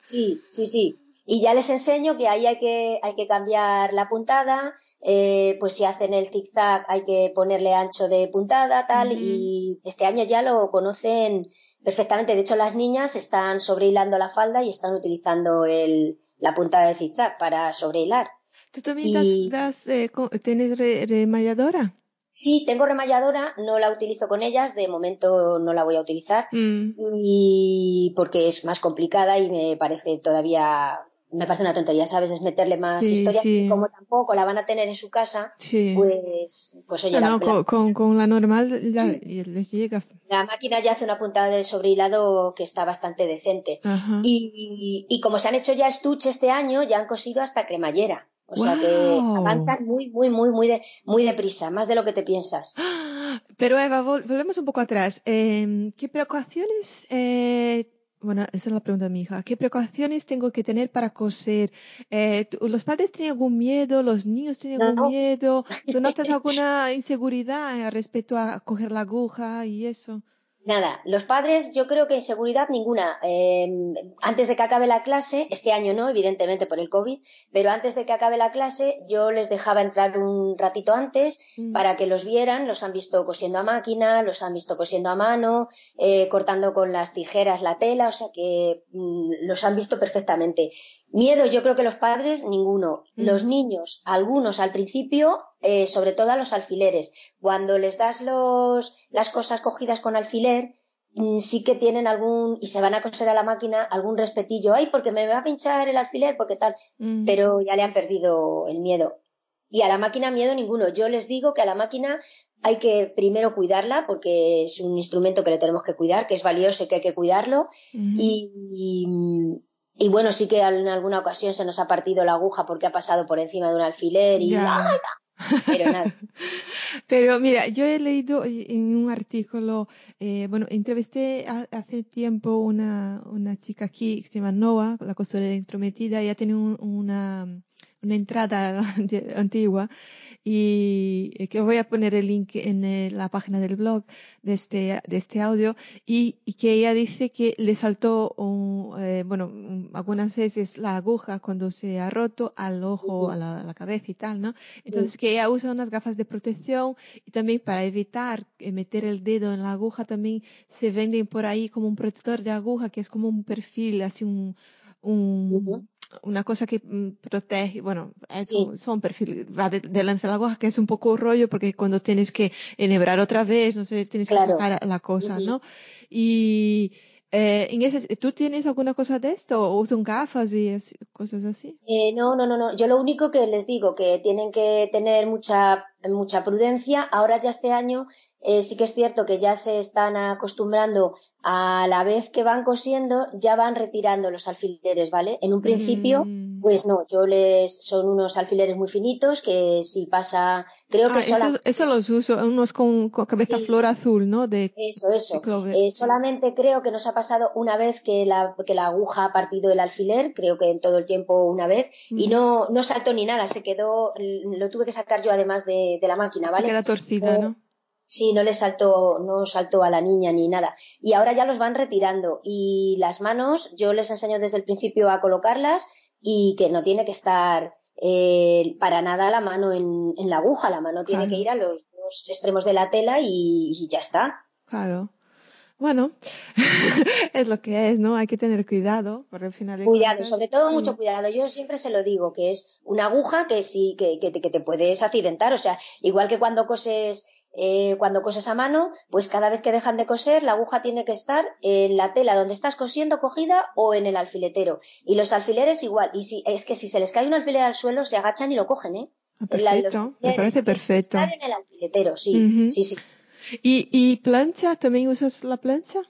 Sí, sí, sí. Y ya les enseño que ahí hay que, hay que cambiar la puntada, eh, pues si hacen el zigzag hay que ponerle ancho de puntada, tal, y este año ya lo conocen perfectamente. De hecho, las niñas están sobrehilando la falda y están utilizando el, la puntada de zigzag para sobrehilar. ¿Tú también das, eh, tienes remalladora? Sí, tengo remalladora, no la utilizo con ellas, de momento no la voy a utilizar mm. y porque es más complicada y me parece todavía me parece una tontería, ¿sabes? Es meterle más historia. Como tampoco la van a tener en su casa, pues, pues oye, la, con, con, la normal les llega. La máquina ya hace una puntada de sobrehilado que está bastante decente. Y, y, como se han hecho ya estuches este año, ya han cosido hasta cremallera. O sea que avanzan muy, muy, muy, muy, de, muy deprisa, más de lo que te piensas. Pero Eva, volvemos un poco atrás. Eh, ¿Qué precauciones eh, bueno, esa es la pregunta de mi hija. ¿Qué precauciones tengo que tener para coser? Eh, ¿Los padres tienen algún miedo? ¿Los niños tienen algún miedo? ¿Tú notas alguna inseguridad respecto a coger la aguja y eso? Nada, los padres yo creo que inseguridad ninguna. Em, antes de que acabe la clase, este año no, evidentemente por el COVID, pero antes de que acabe la clase yo les dejaba entrar un ratito antes mm. para que los vieran. Los han visto cosiendo a máquina, los han visto cosiendo a mano, eh, cortando con las tijeras la tela, o sea que mm, los han visto perfectamente. Miedo, yo creo que los padres, ninguno. Mm. Los niños, algunos al principio, eh, sobre todo a los alfileres. Cuando les das los, las cosas cogidas con alfiler, mm, sí que tienen algún, y se van a coser a la máquina, algún respetillo. Ay, porque me va a pinchar el alfiler, porque tal. Mm. Pero ya le han perdido el miedo. Y a la máquina miedo ninguno. Yo les digo que a la máquina hay que primero cuidarla porque es un instrumento que le tenemos que cuidar, que es valioso y que hay que cuidarlo. y, y bueno, sí que en alguna ocasión se nos ha partido la aguja porque ha pasado por encima de un alfiler y pero nada. Pero mira, yo he leído en un artículo, eh, bueno, entrevisté hace tiempo una, una chica aquí que se llama Noah, la costurera intrometida, ella tiene una, una entrada antigua y eh, que voy a poner el link en eh, la página del blog de este, de este audio y, y que ella dice que le saltó, un, eh, bueno, algunas veces la aguja cuando se ha roto al ojo, a la, a la cabeza y tal, ¿no? Entonces que ella usa unas gafas de protección y también para evitar meter el dedo en la aguja también se venden por ahí como un protector de aguja que es como un perfil, así un, un, una cosa que mm, protege, bueno, son perfiles, va de, de aguja que es un poco rollo porque cuando tienes que enhebrar otra vez, no sé, tienes que sacar la cosa, ¿no? Y eh, en ese, ¿tú tienes alguna cosa de esto o usan gafas y cosas así? Eh, no, no, no, no. Yo lo único que les digo que tienen que tener mucha, mucha prudencia. Ahora ya este año eh, sí que es cierto que ya se están acostumbrando a la vez que van cosiendo, ya van retirando los alfileres, ¿vale? En un principio, mm. pues no, yo les, son unos alfileres muy finitos que si pasa, creo que ah, eso, los uso, unos con, cabeza flor azul, ¿no? De, eso, eso. Eh, solamente creo que nos ha pasado una vez que la, que la aguja ha partido el alfiler, creo que en todo el tiempo una vez, y no, no saltó ni nada, se quedó, lo tuve que sacar yo además de, de la máquina, ¿vale? Se queda torcida, ¿no? Sí, no le saltó, no saltó a la niña ni nada. Y ahora ya los van retirando. Y las manos, yo les enseño desde el principio a colocarlas y que no tiene que estar eh, para nada la mano en, la aguja. La mano tiene que ir a los, extremos de la tela y, ya está. Claro. Bueno, es lo que es, ¿no? Hay que tener cuidado por el final Cuidado, sobre todo mucho cuidado. Yo siempre se lo digo, que es una aguja que sí, que, que, que te puedes accidentar. O sea, igual que cuando coses eh, cuando coses a mano, pues cada vez que dejan de coser, la aguja tiene que estar en la tela donde estás cosiendo cogida o en el alfiletero. Y los alfileres igual. Y si, es que si se les cae un alfiler al suelo, se agachan y lo cogen, ¿eh? Ah, perfecto, me parece perfecto. Estar en el alfiletero, sí, sí, sí. ¿Y, ¿Y plancha? ¿También usas la plancha?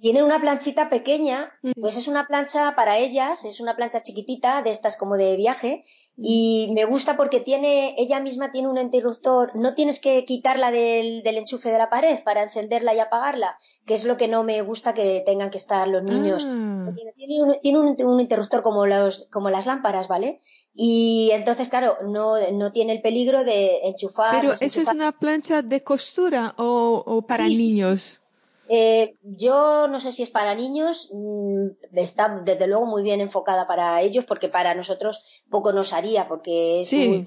Tienen una planchita pequeña, pues es una plancha para ellas, es una plancha chiquitita, de estas como de viaje, y me gusta porque tiene, ella misma tiene un interruptor, no tienes que quitarla del, del, enchufe de la pared para encenderla y apagarla, que es lo que no me gusta que tengan que estar los niños. Ah. Tiene, un, tiene un, interruptor como, los, como las lámparas, ¿vale? Y entonces, claro, no, no tiene el peligro de enchufar. Pero eso es una plancha de costura o, o para niños. Eh, yo no sé si es para niños, mm, está desde luego muy bien enfocada para ellos porque para nosotros poco nos haría porque es muy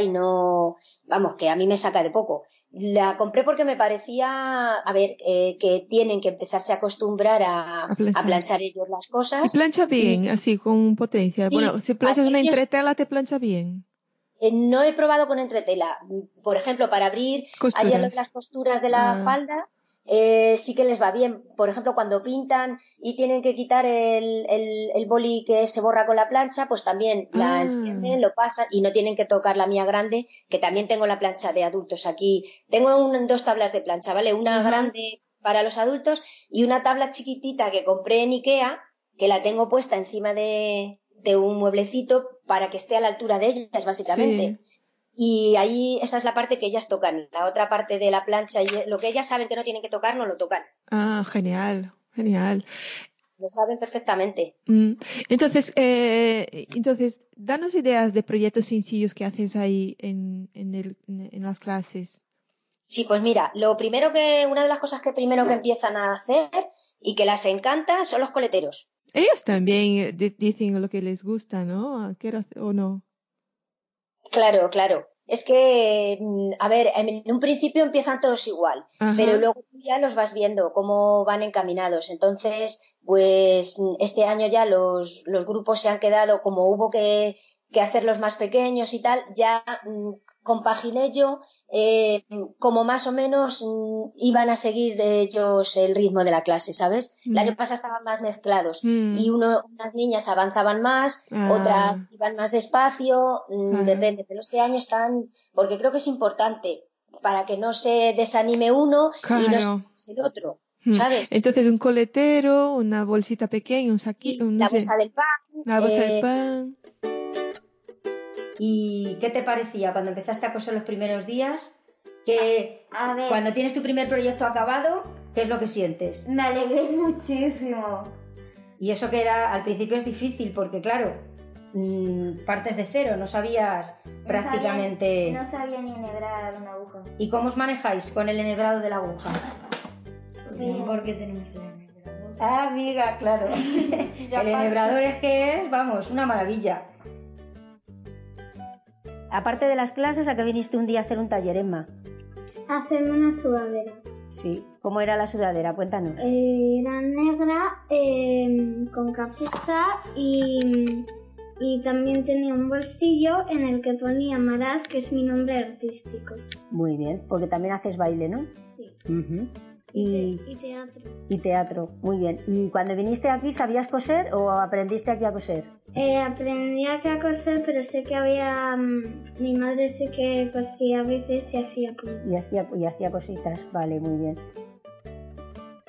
y no, vamos, que a mí me saca de poco. La compré porque me parecía, a ver, eh, que tienen que empezarse a acostumbrar a, planchar. ellos las cosas. Y plancha bien, así, con potencia. bueno, si planchas una entretela, te plancha bien. Eh, no he probado con entretela. Por ejemplo, para abrir ayer las costuras de la ah. falda, eh, sí que les va bien. Por ejemplo, cuando pintan y tienen que quitar el, el, boli que se borra con la plancha, pues también la ah. encienden, lo pasan y no tienen que tocar la mía grande, que también tengo la plancha de adultos aquí. Tengo dos tablas de plancha, ¿vale? Una grande para los adultos y una tabla chiquitita que compré en Ikea, que la tengo puesta encima de, de un mueblecito para que esté a la altura de ellas, básicamente. Y ahí esa es la parte que ellas tocan. La otra parte de la plancha, y lo que ellas saben que no tienen que tocar, no lo tocan. Ah, genial, genial. Lo saben perfectamente. Mm. Entonces, eh, entonces, danos ideas de proyectos sencillos que haces ahí en, en, el, en, las clases. Sí, pues mira, lo primero que, una de las cosas que primero que empiezan a hacer y que las encanta son los coleteros. Ellos también dicen lo que les gusta, ¿no? ¿O no? Claro, claro. Es que, mm, a ver, en un principio empiezan todos igual, pero luego ya los vas viendo cómo van encaminados. Entonces, pues este año ya los, los grupos se han quedado como hubo que, que hacerlos más pequeños y tal, ya mm, compaginé yo eh, como más o menos mm, iban a seguir ellos el ritmo de la clase, ¿sabes? El año mm. pasado estaban más mezclados mm. y uno, unas niñas avanzaban más, ah. otras iban más despacio, depende, pero este año están, porque creo que es importante para que no se desanime uno y no se el otro. ¿Sabes? Entonces un coletero, una bolsita pequeña, un saquito, la bolsa del pan. La bolsa del eh, pan. ¿Y qué te parecía cuando empezaste a coser los primeros días? Que cuando tienes tu primer proyecto acabado, ¿qué es lo que sientes? Me alegré muchísimo. Y eso que era al principio es difícil porque claro, mm, partes de cero, no sabías prácticamente... no sabía ni enhebrar una aguja. ¿Y cómo os manejáis con el enhebrado de la aguja? Bien. Porque tenemos el enhebrador. Ah, amiga, claro. el enhebrador es que es, vamos, una maravilla. Aparte de las clases, ¿a qué viniste un día a hacer un taller, Emma? A hacerme una sudadera. Sí, ¿cómo era la sudadera? Cuéntanos. Eh, era negra, em, con capucha y, y también tenía un bolsillo en el que ponía Marat, que es mi nombre artístico. Muy bien, porque también haces baile, ¿no? Sí. Y, teatro. Y teatro, muy bien. ¿Y cuando viniste aquí sabías coser o aprendiste aquí a coser? Eh, aprendí aquí a coser, pero sé que había... Mm, mi madre sé que cosía a veces y hacía Y hacía, y hacía cositas, vale, muy bien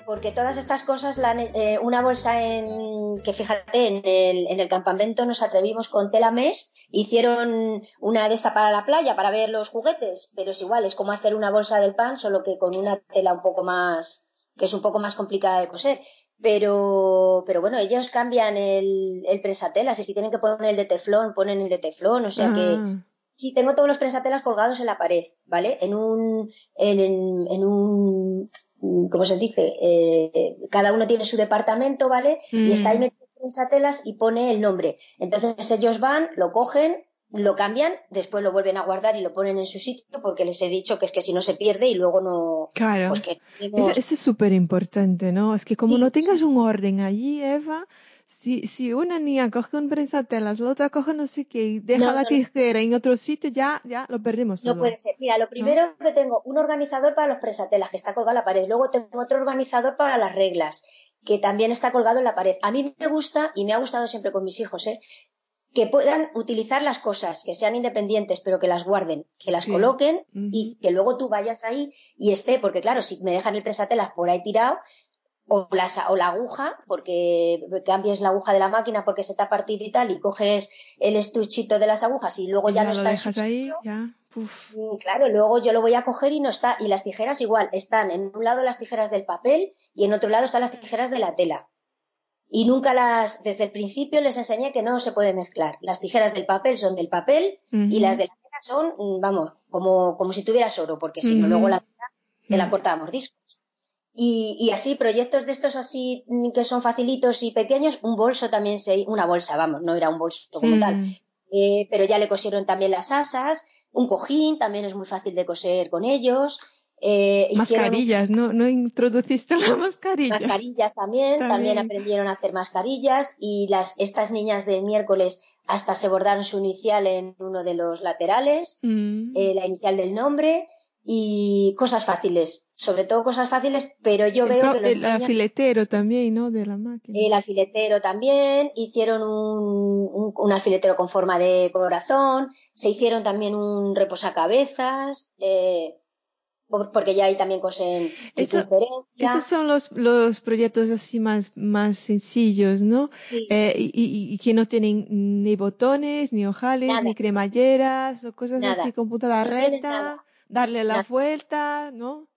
porque todas estas cosas, eh, una bolsa en, que fíjate, en el, en el, campamento nos atrevimos con tela mes, hicieron una de esta para la playa, para ver los juguetes, pero es igual, es como hacer una bolsa del pan, solo que con una tela un poco más, que es un poco más complicada de coser. Pero, pero bueno, ellos cambian el, el prensatelas y si tienen que poner el de teflón, ponen el de teflón, o sea que ah. Sí, tengo todos los prensatelas colgados en la pared, ¿vale? En un, en, en un Mm, ¿cómo se dice? Eh, cada uno tiene su departamento, ¿vale? Y está ahí mm. metido en satelas y pone el nombre. Entonces ellos van, lo cogen, lo cambian, después lo vuelven a guardar y lo ponen en su sitio porque les he dicho que es que si no se pierde y luego no... Claro. Pues eso, es súper importante, ¿no? Es que como no tengas un orden allí, Eva, si, si una niña coge un prensatelas, la otra coge no sé qué y deja la tijera en otro sitio, ya, ya lo perdemos. No puede ser. Mira, lo primero que tengo, un organizador para los prensatelas que está colgado en la pared. Luego tengo otro organizador para las reglas que también está colgado en la pared. A mí me gusta, y me ha gustado siempre con mis hijos, ¿eh? que puedan utilizar las cosas, que sean independientes, pero que las guarden, que las coloquen y que luego tú vayas ahí y esté, porque claro, si me dejan el prensatelas por ahí tirado, o la, o la aguja, porque cambies la aguja de la máquina porque se te ha partido y tal, y coges el estuchito de las agujas y luego ya, no está dejas ahí, ya. Claro, luego yo lo voy a coger y no está. Y las tijeras igual, están en un lado las tijeras del papel y en otro lado están las tijeras de la tela. Y nunca las, desde el principio les enseñé que no se puede mezclar. Las tijeras del papel son del papel y las de la tela son, vamos, como, como si tuvieras oro, porque si no, luego la tela te la corta a Y, así, proyectos de estos así que son facilitos y pequeños, un bolso también se, una bolsa, vamos, no era un bolso como tal. Mm. Eh, pero ya le cosieron también las asas, un cojín, también es muy fácil de coser con ellos. Eh, mascarillas, ¿no? ¿no introduciste la mascarilla? Mascarillas también, también, aprendieron a hacer mascarillas y las, estas niñas del miércoles hasta se bordaron su inicial en uno de los laterales, mm. eh, la inicial del nombre y cosas fáciles, sobre todo cosas fáciles, pero yo veo que los el alfiletero también, ¿no? De la máquina. El alfiletero también, hicieron un, un, alfiletero con forma de corazón, se hicieron también un reposacabezas, eh, porque ya ahí también cosen Eso, Esos son los, los proyectos así más, más sencillos, ¿no? Eh, y, y, que no tienen ni botones, ni ojales, ni cremalleras, o cosas así con punta de recta, darle la vuelta, ¿no?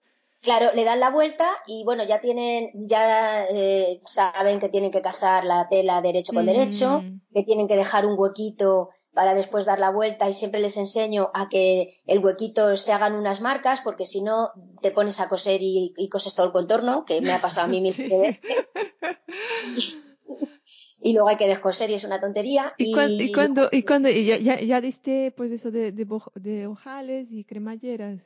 Claro, le dan la vuelta y bueno, ya tienen, ya eh, saben que tienen que casar la tela derecho con derecho, que tienen que dejar un huequito para después dar la vuelta y siempre les enseño a que el huequito se hagan unas marcas porque si no te pones a coser y, coses todo el contorno, que me ha pasado a mí mil veces. y luego hay que descoser y es una tontería. ¿Y, cuando, y cuando, ya, ya, diste pues eso de, de, ojales y cremalleras?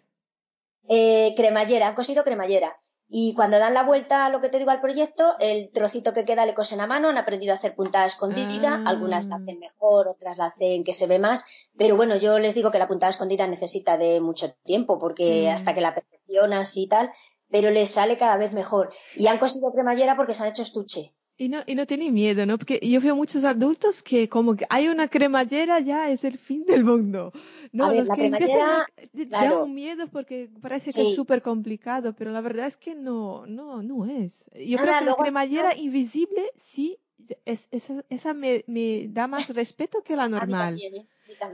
Eh, cremallera, han cosido cremallera. Y cuando dan la vuelta a lo que te digo al proyecto, el trocito que queda le cosen a mano, han aprendido a hacer puntada escondida, ah. algunas la hacen mejor, otras la hacen que se ve más, pero bueno, yo les digo que la puntada escondida necesita de mucho tiempo, porque mm. hasta que la perfeccionas y tal, pero les sale cada vez mejor. Y han cosido cremallera porque se han hecho estuche. Y no, y no tienen miedo, ¿no? Porque yo veo muchos adultos que como que hay una cremallera ya es el fin del mundo. No, los que cremallera, dan un miedo porque parece que es súper complicado, pero la verdad es que no, no, no es. Yo creo que la cremallera invisible sí, es, esa, esa me, me, da más respeto que la normal. ¿eh?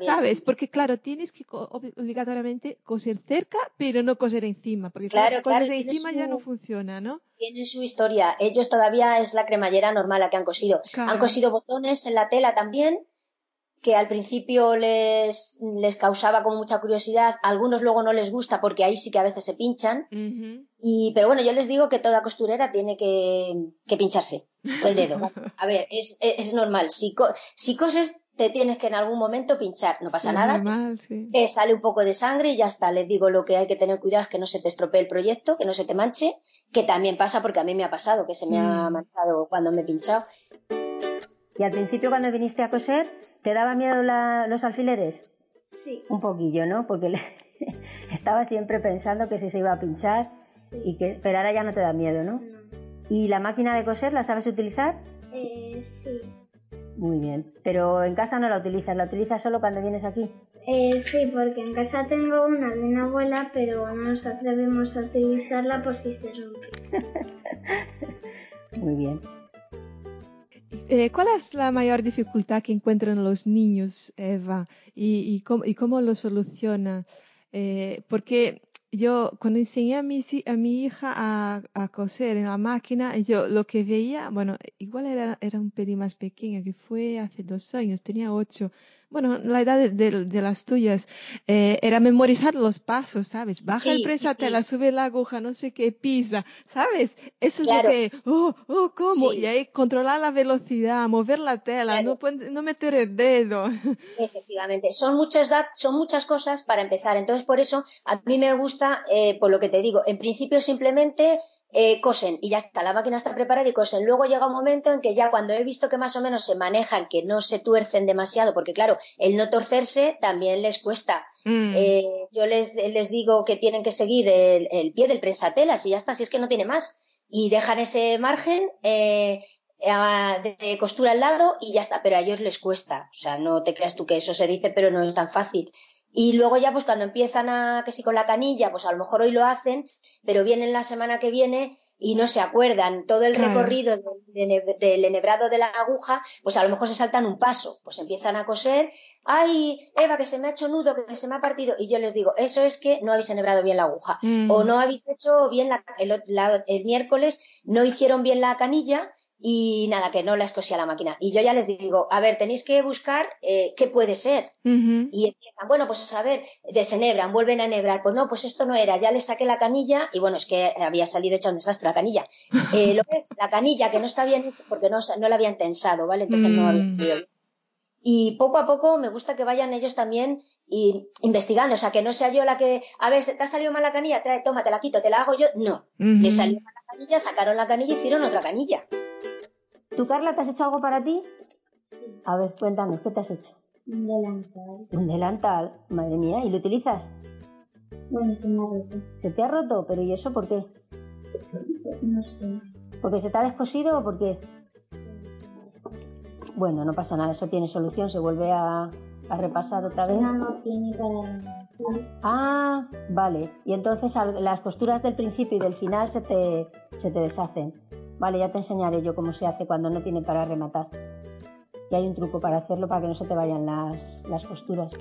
¿Sabes? Porque claro, tienes que obligatoriamente coser cerca, pero no coser encima, porque claro, coser encima ya no funciona, ¿no? Tiene su historia. Ellos todavía es la cremallera normal la que han cosido. Han cosido botones en la tela también, que al principio les, les causaba como mucha curiosidad, a algunos luego no les gusta porque ahí sí que a veces se pinchan. y, pero bueno, yo les digo que toda costurera tiene que, que pincharse el dedo. A ver, es, es normal. Si, si coses, te tienes que en algún momento pinchar. No pasa nada. que sale un poco de sangre y ya está. Les digo lo que hay que tener cuidado es que no se te estropee el proyecto, que no se te manche, que también pasa porque a mí me ha pasado, que se me ha mm. manchado cuando me he pinchado. Y al principio cuando viniste a coser, ¿Te daba miedo los alfileres? Sí. Un poquillo, ¿no? Porque estaba siempre pensando que si se iba a pinchar y que pero ahora ya no te da miedo, ¿no? ¿Y la máquina de coser la sabes utilizar? Eh, sí. Muy bien. Pero en casa no la utilizas, ¿la utilizas solo cuando vienes aquí? Eh, sí, porque en casa tengo una de una abuela, pero no nos atrevemos a utilizarla por si se rompe. Muy bien. Eh, ¿Cuál es la mayor dificultad que encuentran los niños, Eva? ¿Y, y, cómo, lo solucionan? Eh, porque yo cuando enseñé a mi, a mi hija a, a, coser en la máquina, yo lo que veía, bueno, igual era, era un pelín más pequeña, que fue hace dos años, tenía ocho, bueno, la edad de, las tuyas, eh, era memorizar los pasos, ¿sabes? Baja el presatela, sube la aguja, no sé qué, pisa, ¿sabes? Eso es lo que, oh, oh, ¿cómo? Y ahí controlar la velocidad, mover la tela, no, no meter el dedo. Efectivamente, son muchas, son muchas cosas para empezar. Entonces, por eso, a mí me gusta, eh, por lo que te digo, en principio simplemente eh, cosen y ya está, la máquina está preparada y cosen. Luego llega un momento en que ya cuando he visto que más o menos se manejan, que no se tuercen demasiado, porque claro, el no torcerse también les cuesta. Mm. Eh, yo les, les, digo que tienen que seguir el, pie del prensatelas y ya está, si es que no tiene más. Y dejan ese margen eh, de costura al lado y ya está, pero a ellos les cuesta. O sea, no te creas tú que eso se dice, pero no es tan fácil. Y luego ya pues cuando empiezan a, que si con la canilla, pues a lo mejor hoy lo hacen, pero vienen la semana que viene y no se acuerdan. Todo el recorrido del, enhebrado de la aguja, pues a lo mejor se saltan un paso, pues empiezan a coser, ay, Eva, que se me ha hecho nudo, que se me ha partido, y yo les digo, eso es que no habéis enhebrado bien la aguja, o no habéis hecho bien la, el miércoles, no hicieron bien la canilla, y nada, que no la escosía la máquina. Y yo ya les digo, a ver, tenéis que buscar eh, qué puede ser. Y empiezan, bueno, pues a ver, desenhebran, vuelven a enhebrar. Pues no, pues esto no era. Ya les saqué la canilla y bueno, es que había salido hecha un desastre la canilla. Eh, lo que es la canilla que no está bien hecha porque no, no la habían tensado, ¿vale? Entonces no había mm. y poco a poco me gusta que vayan ellos también y investigando, o sea, que no sea yo la que, a ver, te ha salido mal la canilla, trae, toma, te la quito, te la hago yo, no, le salió mal la canilla, sacaron la canilla y hicieron otra canilla. ¿Tú, Carla, te has hecho algo para ti? A ver, cuéntame, ¿qué te has hecho? Un delantal. Un delantal, madre mía, ¿y lo utilizas? Bueno, se me ha roto. ¿Se te ha roto? ¿Pero y eso por qué? No sé. ¿Porque se te ha descosido o por qué? Bueno, no pasa nada, eso tiene solución, se vuelve a, a repasar otra vez. Una no tiene para... Ah, vale. Y entonces las costuras del principio y del final se te, se te deshacen. Vale, ya te enseñaré yo cómo se hace cuando no tiene para rematar. Y hay un truco para hacerlo para que no se te vayan las, las costuras.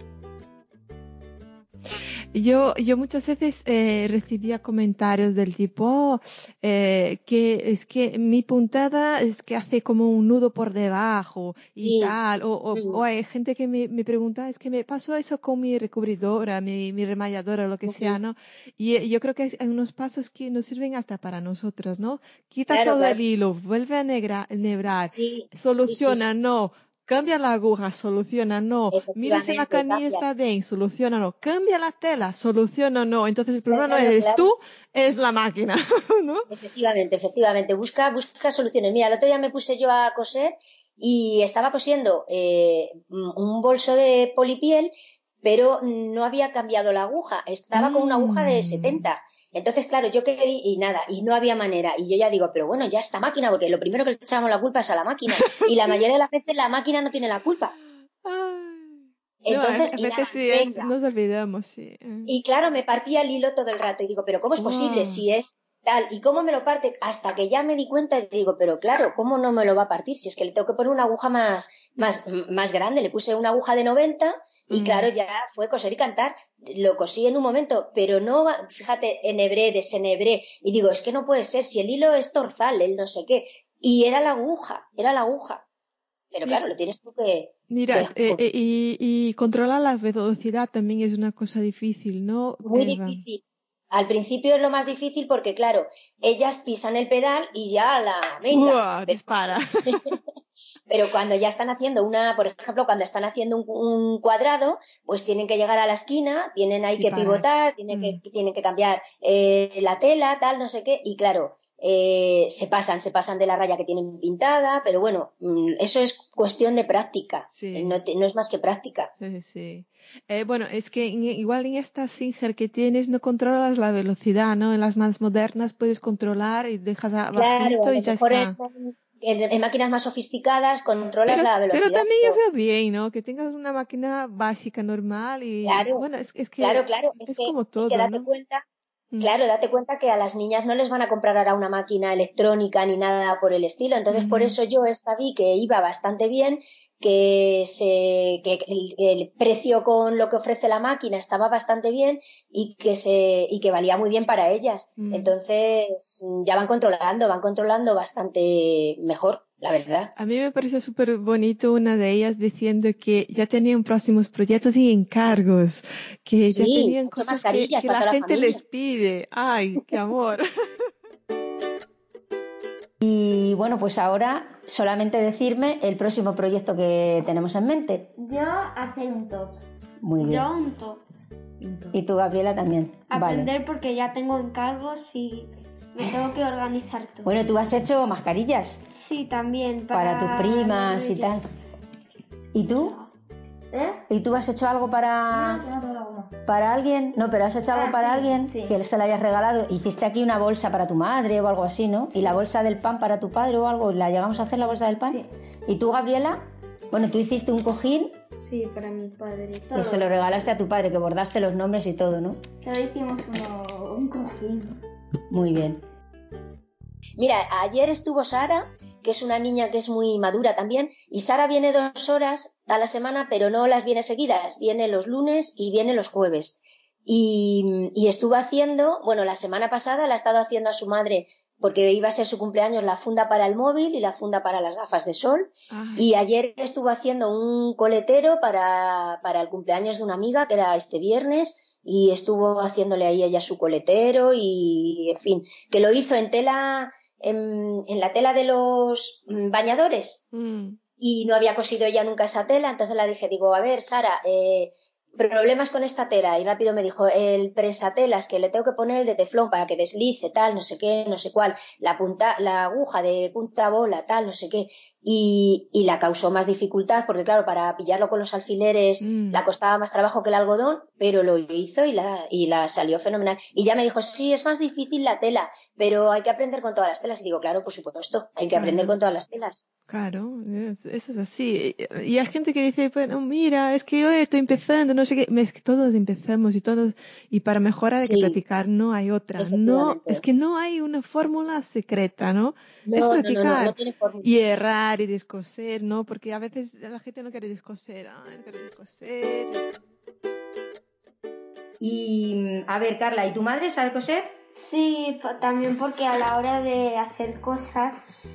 Yo, yo muchas veces eh, recibía comentarios del tipo eh, que es que mi puntada es que hace como un nudo por debajo y Sí. tal. O, o, o hay gente que me, me pregunta, es que me pasó eso con mi recubridora, mi, mi remalladora, lo que sea, ¿no? Y eh, yo creo que hay unos pasos que nos sirven hasta para nosotros, ¿no? Quita Claro, todo el hilo, vuelve a negra- nebrar, Sí, soluciona, no. Cambia la aguja, soluciona, no. Mira si la canilla está bien, soluciona, no. Cambia la tela, soluciona, no. Entonces el problema no eres claro. tú, es la máquina, ¿no? Efectivamente, efectivamente. Busca, busca soluciones. Mira, el otro día me puse yo a coser y estaba cosiendo eh, un bolso de polipiel, pero no había cambiado la aguja. Estaba con una aguja de Mm. 70. Entonces, claro, yo quería y nada, y no había manera. Y yo ya digo, pero bueno, ya esta máquina, porque lo primero que le echamos la culpa es a la máquina. Y la mayoría de las veces la máquina no tiene la culpa. Entonces, no, y nada, sí, venga. nos olvidamos, sí. Y claro, me partía el hilo todo el rato y digo, pero ¿cómo es posible Wow. si es tal? ¿Y cómo me lo parte? Hasta que ya me di cuenta y digo, pero claro, ¿cómo no me lo va a partir? Si es que le tengo que poner una aguja más, más, más grande. Le puse una aguja de 90 y Mm. claro, ya fue coser y cantar. Lo cosí en un momento, pero no, fíjate, enhebré, desenhebré. Y digo, es que no puede ser, si el hilo es torzal, el no sé qué. Y era la aguja, era la aguja. Pero claro, lo tienes tú que... Mira, que- eh, eh, y, y controlar la velocidad también es una cosa difícil, ¿no? Muy Eva? difícil. Al principio es lo más difícil porque, claro, ellas pisan el pedal y ya la venga. Uah, dispara. Pero cuando ya están haciendo una, por ejemplo, cuando están haciendo un, un cuadrado, pues tienen que llegar a la esquina, tienen ahí Y que pivotar, tienen, Mm. que, tienen que cambiar eh, la tela, tal, no sé qué. Y claro, eh, se pasan, se pasan de la raya que tienen pintada, pero bueno, mm, eso es cuestión de práctica. Sí. No, te- no es más que práctica. Sí, sí. Eh, bueno, es que igual en esta Singer que tienes no controlas la velocidad, ¿no? En las más modernas puedes controlar y dejas a y lo ya está. en, máquinas más sofisticadas controlas Pero, la velocidad. pero también yo veo bien, ¿no? Que tengas una máquina básica, normal y Claro, bueno, es, es que Claro, claro, es, es, que, como es todo, que date ¿no? cuenta, Mm. claro, date cuenta que a las niñas no les van a comprar ahora una máquina electrónica ni nada por el estilo. Entonces, por Ujú. eso yo esta vi que iba bastante bien, que se, que el, el precio con lo que ofrece la máquina estaba bastante bien y que se, y que valía muy bien para ellas. Mm. Entonces, ya van controlando, van controlando bastante mejor, la verdad. A mí me pareció súper bonito una de ellas diciendo que ya tenían próximos proyectos y encargos, que ya tenían cosas que, la gente les pide. Ay, qué amor. Y bueno, pues ahora solamente decirme el próximo proyecto que tenemos en mente. Yo hacer un top. Muy bien. Yo un top. Y tú, Gabriela, también. Vale. Aprender porque ya tengo encargos y me tengo que organizar todo. Bueno, tú has hecho mascarillas Sí, también. para, Para, tus primas y tal. ¿Y tú? ¿Eh? ¿Y tú has hecho algo para, no para alguien? No, pero has hecho algo Ah, para sí, alguien sí. que se la hayas regalado. Hiciste aquí una bolsa para tu madre o algo así, ¿no? Y la bolsa del pan para tu padre o algo. ¿La llegamos a hacer la bolsa del pan? ¿Y tú, Gabriela? Bueno, tú hiciste un cojín Sí, para mi padre. que se lo regalaste a tu padre, que bordaste los nombres y todo, ¿no? Pero hicimos un cojín. Muy bien. Mira, ayer estuvo Sara, que es una niña que es muy madura también, y Sara viene dos horas a la semana, pero no las viene seguidas, viene los lunes y viene los jueves. Y, y estuvo haciendo, bueno, la semana pasada la ha estado haciendo a su madre porque iba a ser su cumpleaños la funda para el móvil y la funda para las gafas de sol. Ay, Y ayer estuvo haciendo un coletero para, para el cumpleaños de una amiga, que era este viernes, y estuvo haciéndole ahí ella su coletero y, en fin, que lo hizo en tela, en, en la tela de los mm, bañadores. mm, y no había cosido ella nunca esa tela, entonces la dije, digo, a ver, Sara, eh, problemas con esta tela y rápido me dijo el presatelas que le tengo que poner el de teflón para que deslice tal no sé qué no sé cuál la punta la aguja de punta bola tal no sé qué y, y la causó más dificultad porque claro para pillarlo con los alfileres Mm. la costaba más trabajo que el algodón pero lo hizo y la y la salió fenomenal y ya me dijo sí es más difícil la tela pero hay que aprender con todas las telas y digo claro por supuesto hay que aprender con todas las telas Claro, es- eso es así. Y hay gente que dice, bueno, mira, es que yo estoy empezando, no sé qué. Es que todos empezamos y todos, y para mejorar hay que practicar, no hay otra. No, es que no hay una fórmula secreta, ¿no? no es no, no, no, practicar. no tiene Y errar y descoser, ¿no? Porque a veces la gente no quiere descoser, ay, no quiero descoser. Y a ver, Carla, ¿y tu madre sabe coser? Sí, también porque a la hora de hacer cosas,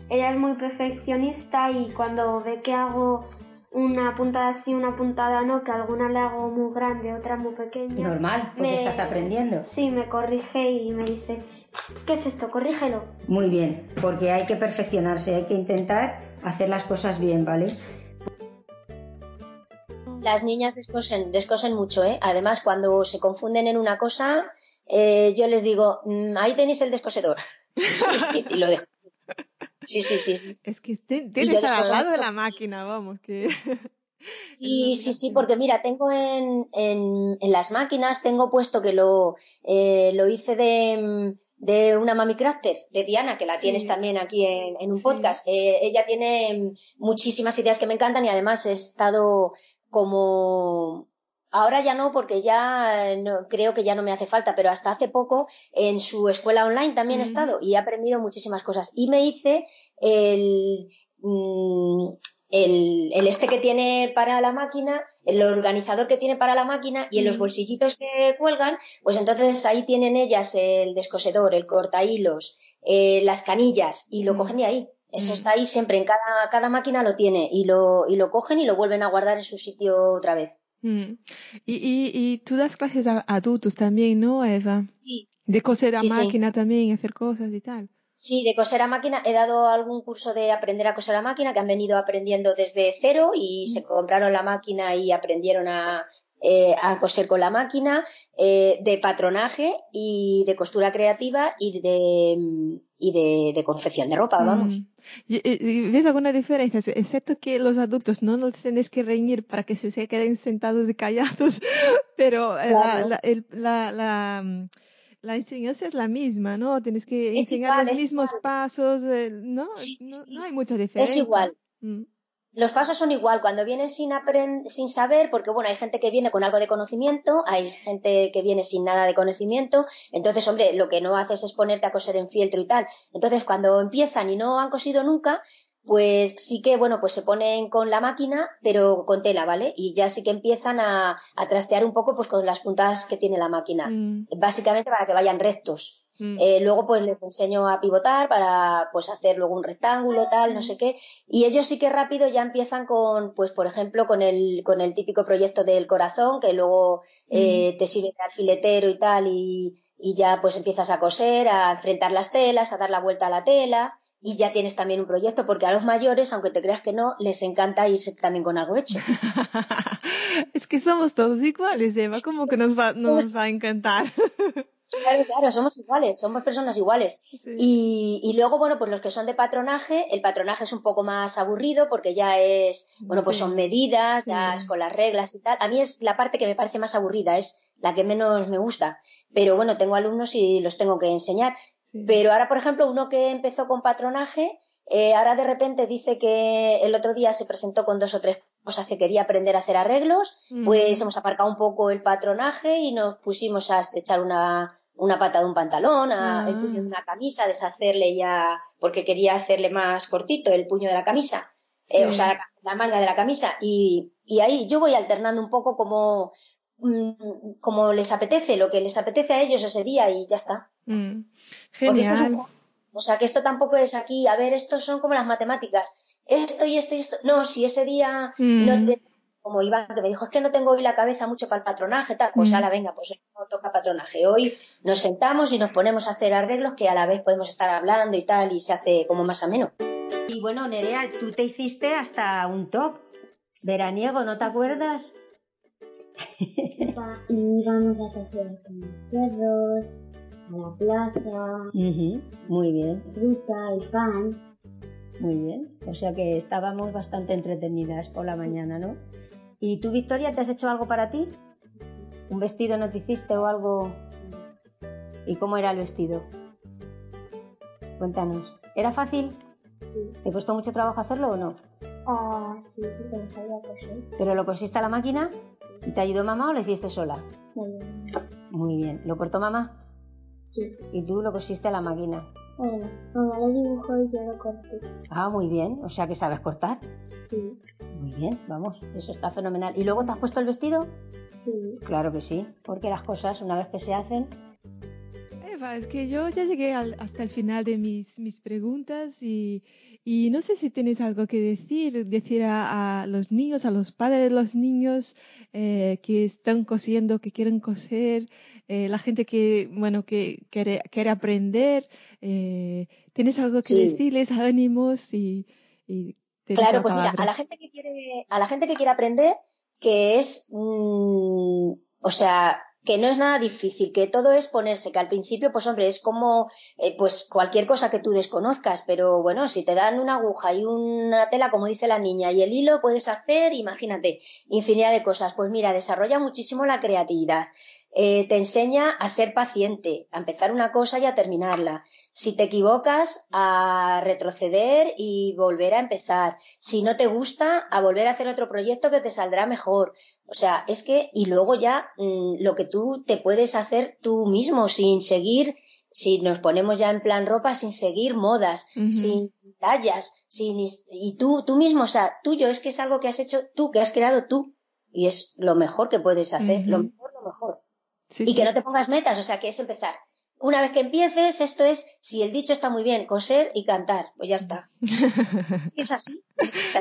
ella es muy perfeccionista y cuando ve que hago una puntada así, una puntada no, que alguna le hago muy grande, otra muy pequeña. Normal, porque me- estás aprendiendo. Sí, me corrige y me dice, ¿qué es esto? Corrígelo. Muy bien, porque hay que perfeccionarse, hay que intentar hacer las cosas bien, ¿vale? Las niñas descosen, descosen mucho, ¿eh? Además, cuando se confunden en una cosa, eh, yo les digo, "Mm, ahí tenéis el descosedor. y, lo dejo. Sí, sí, sí. Es que tienes que estar al lado de la máquina, vamos, que... Sí, sí, sí, porque mira, tengo en, en, en las máquinas, tengo puesto que lo, eh, lo hice de, mm, de una Mami Crafter, de Diana, que la Sí. tienes también aquí en, en un Sí. podcast. Eh, ella tiene muchísimas ideas que me encantan y además he estado como... Ahora ya no, porque ya no, creo que ya no me hace falta, pero hasta hace poco en su escuela online también he estado y he aprendido muchísimas cosas. Y me hice el, mm, el, el este que tiene para la máquina, el organizador que tiene para la máquina y en los Mm. bolsillitos que cuelgan, pues entonces ahí tienen ellas el descosedor, el cortahilos, eh, las canillas y lo Mm. cogen de ahí. Eso Mm. está ahí siempre, en cada, cada máquina lo tiene y lo, y lo cogen y lo vuelven a guardar en su sitio otra vez. Mm. Y, y, y tú das clases a adultos también, ¿no, Eva? Sí. De coser a Sí, sí. máquina también, hacer cosas y tal. Sí, de coser a máquina. He dado algún curso de aprender a coser a máquina que han venido aprendiendo desde cero y se compraron la máquina y aprendieron a, eh, a coser con la máquina, eh, de patronaje y de costura creativa y de, y de, de confección de ropa, vamos. Mm. ¿Ves alguna diferencia? Excepto que los adultos no los tienes que reñir para que se, se queden sentados y callados, pero eh, la, Claro. la, el- la, la, mm, la enseñanza es la misma, ¿no? Tienes que Es enseñar igual, los mismos igual. pasos, eh, ¿no? Sí, sí, no, sí. no hay mucha diferencia. Es igual. Mm. Los pasos son igual. Cuando vienes sin aprend sin saber, porque bueno, hay gente que viene con algo de conocimiento, hay gente que viene sin nada de conocimiento. Entonces, hombre, lo que no haces es ponerte a coser en fieltro y tal. Entonces, cuando empiezan y no han cosido nunca, pues sí que, bueno, pues se ponen con la máquina, pero con tela, ¿vale? Y ya sí que empiezan a, a trastear un poco pues con las puntadas que tiene la máquina. Mm, Básicamente para que vayan rectos. mm. Eh, luego pues les enseño a pivotar para pues hacer luego un rectángulo, tal, no sé qué. Y ellos sí que rápido ya empiezan con, pues por ejemplo, con el, con el típico proyecto del corazón, que luego eh, te sirve de alfiletero y tal, y, y ya pues empiezas a coser, a enfrentar las telas, a dar la vuelta a la tela. Y ya tienes también un proyecto, porque a los mayores, aunque te creas que no, les encanta irse también con algo hecho. es que somos todos iguales, Eva, como que nos va, Somos- nos va a encantar. Claro, claro, somos iguales, somos personas iguales. Sí. Y, y luego, bueno, pues los que son de patronaje, el patronaje es un poco más aburrido porque ya es, bueno, pues Sí. son medidas, Sí. ya es con las reglas y tal. A mí es la parte que me parece más aburrida, es la que menos me gusta. Pero bueno, tengo alumnos y los tengo que enseñar. Sí. Pero ahora, por ejemplo, uno que empezó con patronaje, eh, ahora de repente dice que el otro día se presentó con dos o tres cosas que quería aprender a hacer arreglos, Mm. pues hemos aparcado un poco el patronaje y nos pusimos a estrechar una, una pata de un pantalón, a Ah. el puño de una camisa, deshacerle ya, porque quería hacerle más cortito el puño de la camisa, eh, o sea, la, la manga de la camisa. Y, y ahí yo voy alternando un poco como, mm, como les apetece, lo que les apetece a ellos ese día y ya está. Mm. Genial. O sea, que esto tampoco es aquí, a ver, estos son como las matemáticas. Esto y esto y esto. No, si ese día Mm. no te- como Iván que me dijo, es que no tengo hoy la cabeza mucho para el patronaje, tal, pues Mm. ahora venga, pues hoy no toca patronaje. Hoy nos sentamos y nos ponemos a hacer arreglos que a la vez podemos estar hablando y tal, y se hace como más ameno. Y bueno, Nerea, tú te hiciste hasta un top veraniego, ¿no te acuerdas? Y íbamos a pasear con los perros, a la plaza, Muy bien, fruta y pan. muy bien. O sea que estábamos bastante entretenidas por la mañana, ¿no? ¿Y tú, Victoria, te has hecho algo para ti? ¿Un vestido no te hiciste o algo? ¿Y cómo era el vestido? Cuéntanos. ¿Era fácil? ¿Te costó mucho trabajo hacerlo o no? Ah, sí, no sabía coser. ¿Pero lo cosiste a la máquina? ¿Y te ayudó mamá o lo hiciste sola? Muy bien. ¿Lo cortó mamá? Sí. ¿Y tú lo cosiste a la máquina? Bueno, mamá lo dibujó y yo lo corté. Ah, muy bien. O sea que sabes cortar. Sí, Muy bien, vamos. Eso está fenomenal. ¿Y luego te has puesto el vestido? sí. Claro que sí. Porque las cosas, una vez que se hacen, Eva, es que yo ya llegué al- hasta el final de mis, mis preguntas y, y no sé si tienes algo que decir, decir a, a los niños, a los padres de los niños eh, que están cosiendo, que quieren coser, eh, la gente que, bueno, que quiere, quiere aprender. eh, ¿Tienes algo que Sí. decirles, ánimos y, y Claro, la pues mira, a la gente que quiere, a la gente que quiere aprender, que es, mm, o sea, que no es nada difícil, que todo es ponerse, que al principio, pues hombre, es como, eh, pues cualquier cosa que tú desconozcas, pero bueno, si te dan una aguja y una tela, como dice la niña, y el hilo, puedes hacer, imagínate, infinidad de cosas. Pues mira, desarrolla muchísimo la creatividad. Eh, te enseña a ser paciente, a empezar una cosa y a terminarla. Si te equivocas, a retroceder y volver a empezar. Si no te gusta, a volver a hacer otro proyecto que te saldrá mejor. O sea, es que, y luego ya mm, lo que tú te puedes hacer tú mismo sin seguir, si nos ponemos ya en plan ropa, sin seguir modas, sin tallas, sin, y tú, tú mismo, o sea, tuyo, es que es algo que has hecho tú, que has creado tú. Y es lo mejor que puedes hacer, lo mejor, lo mejor Sí, y sí. que no te pongas metas, o sea, que es empezar. Una vez que empieces, esto es, si el dicho está muy bien, coser y cantar, pues ya está. Es así, es así.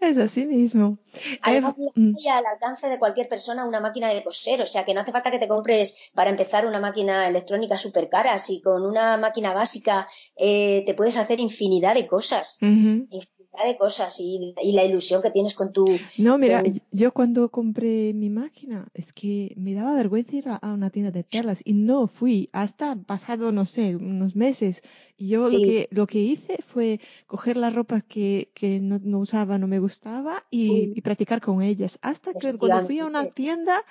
Es así mismo. Además, Eva, mira, mm, hay al alcance de cualquier persona una máquina de coser, o sea, que no hace falta que te compres para empezar una máquina electrónica súper cara, si con una máquina básica eh, te puedes hacer infinidad de cosas, infinidad de cosas y, y la ilusión que tienes con tu... No, mira, con- yo cuando compré mi máquina, es que me daba vergüenza ir a, a una tienda de telas y no fui hasta pasado, no sé, unos meses. Yo Sí. lo que, lo que hice fue coger la ropa que, que no, no usaba, no me gustaba y, Sí. y practicar con ellas. Hasta que cuando fui a una tienda,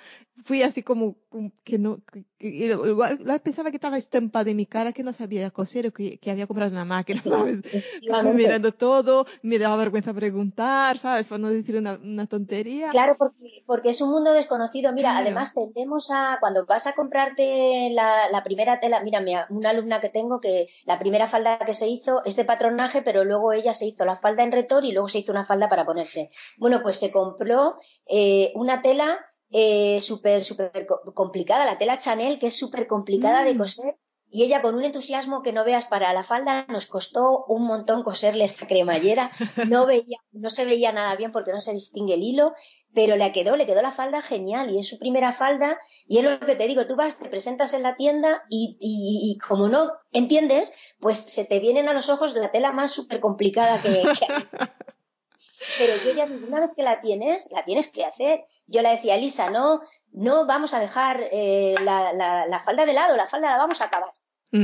fui así como, que no, que, igual, igual pensaba que estaba estampada en mi cara que no sabía coser o que, que había comprado una máquina, ¿sabes? Efectivamente. mirando todo, me daba vergüenza preguntar, ¿sabes? Por no decir una, una tontería. Claro, porque, porque es un mundo desconocido. Mira, Claro. además tendemos a, cuando vas a comprarte la, la primera tela, mira, mi- una alumna que tengo que la primera falda que se hizo es de patronaje, pero luego ella se hizo la falda en retor y luego se hizo una falda para ponerse. Bueno, pues se compró eh, una tela eh, súper, súper co- complicada, la tela Chanel, que es súper complicada de Mm. coser. Y ella con un entusiasmo que no veas para la falda nos costó un montón coserle la cremallera. No veía, no se veía nada bien porque no se distingue el hilo, pero le quedó, le quedó la falda genial y es su primera falda y es lo que te digo, tú vas, te presentas en la tienda y, como no entiendes, pues se te vienen a los ojos la tela más súper complicada que, hay. Pero yo ya digo, una vez que la tienes, la tienes que hacer. Yo le decía, Lisa, no, no vamos a dejar eh, la- la falda de lado, la falda la vamos a acabar.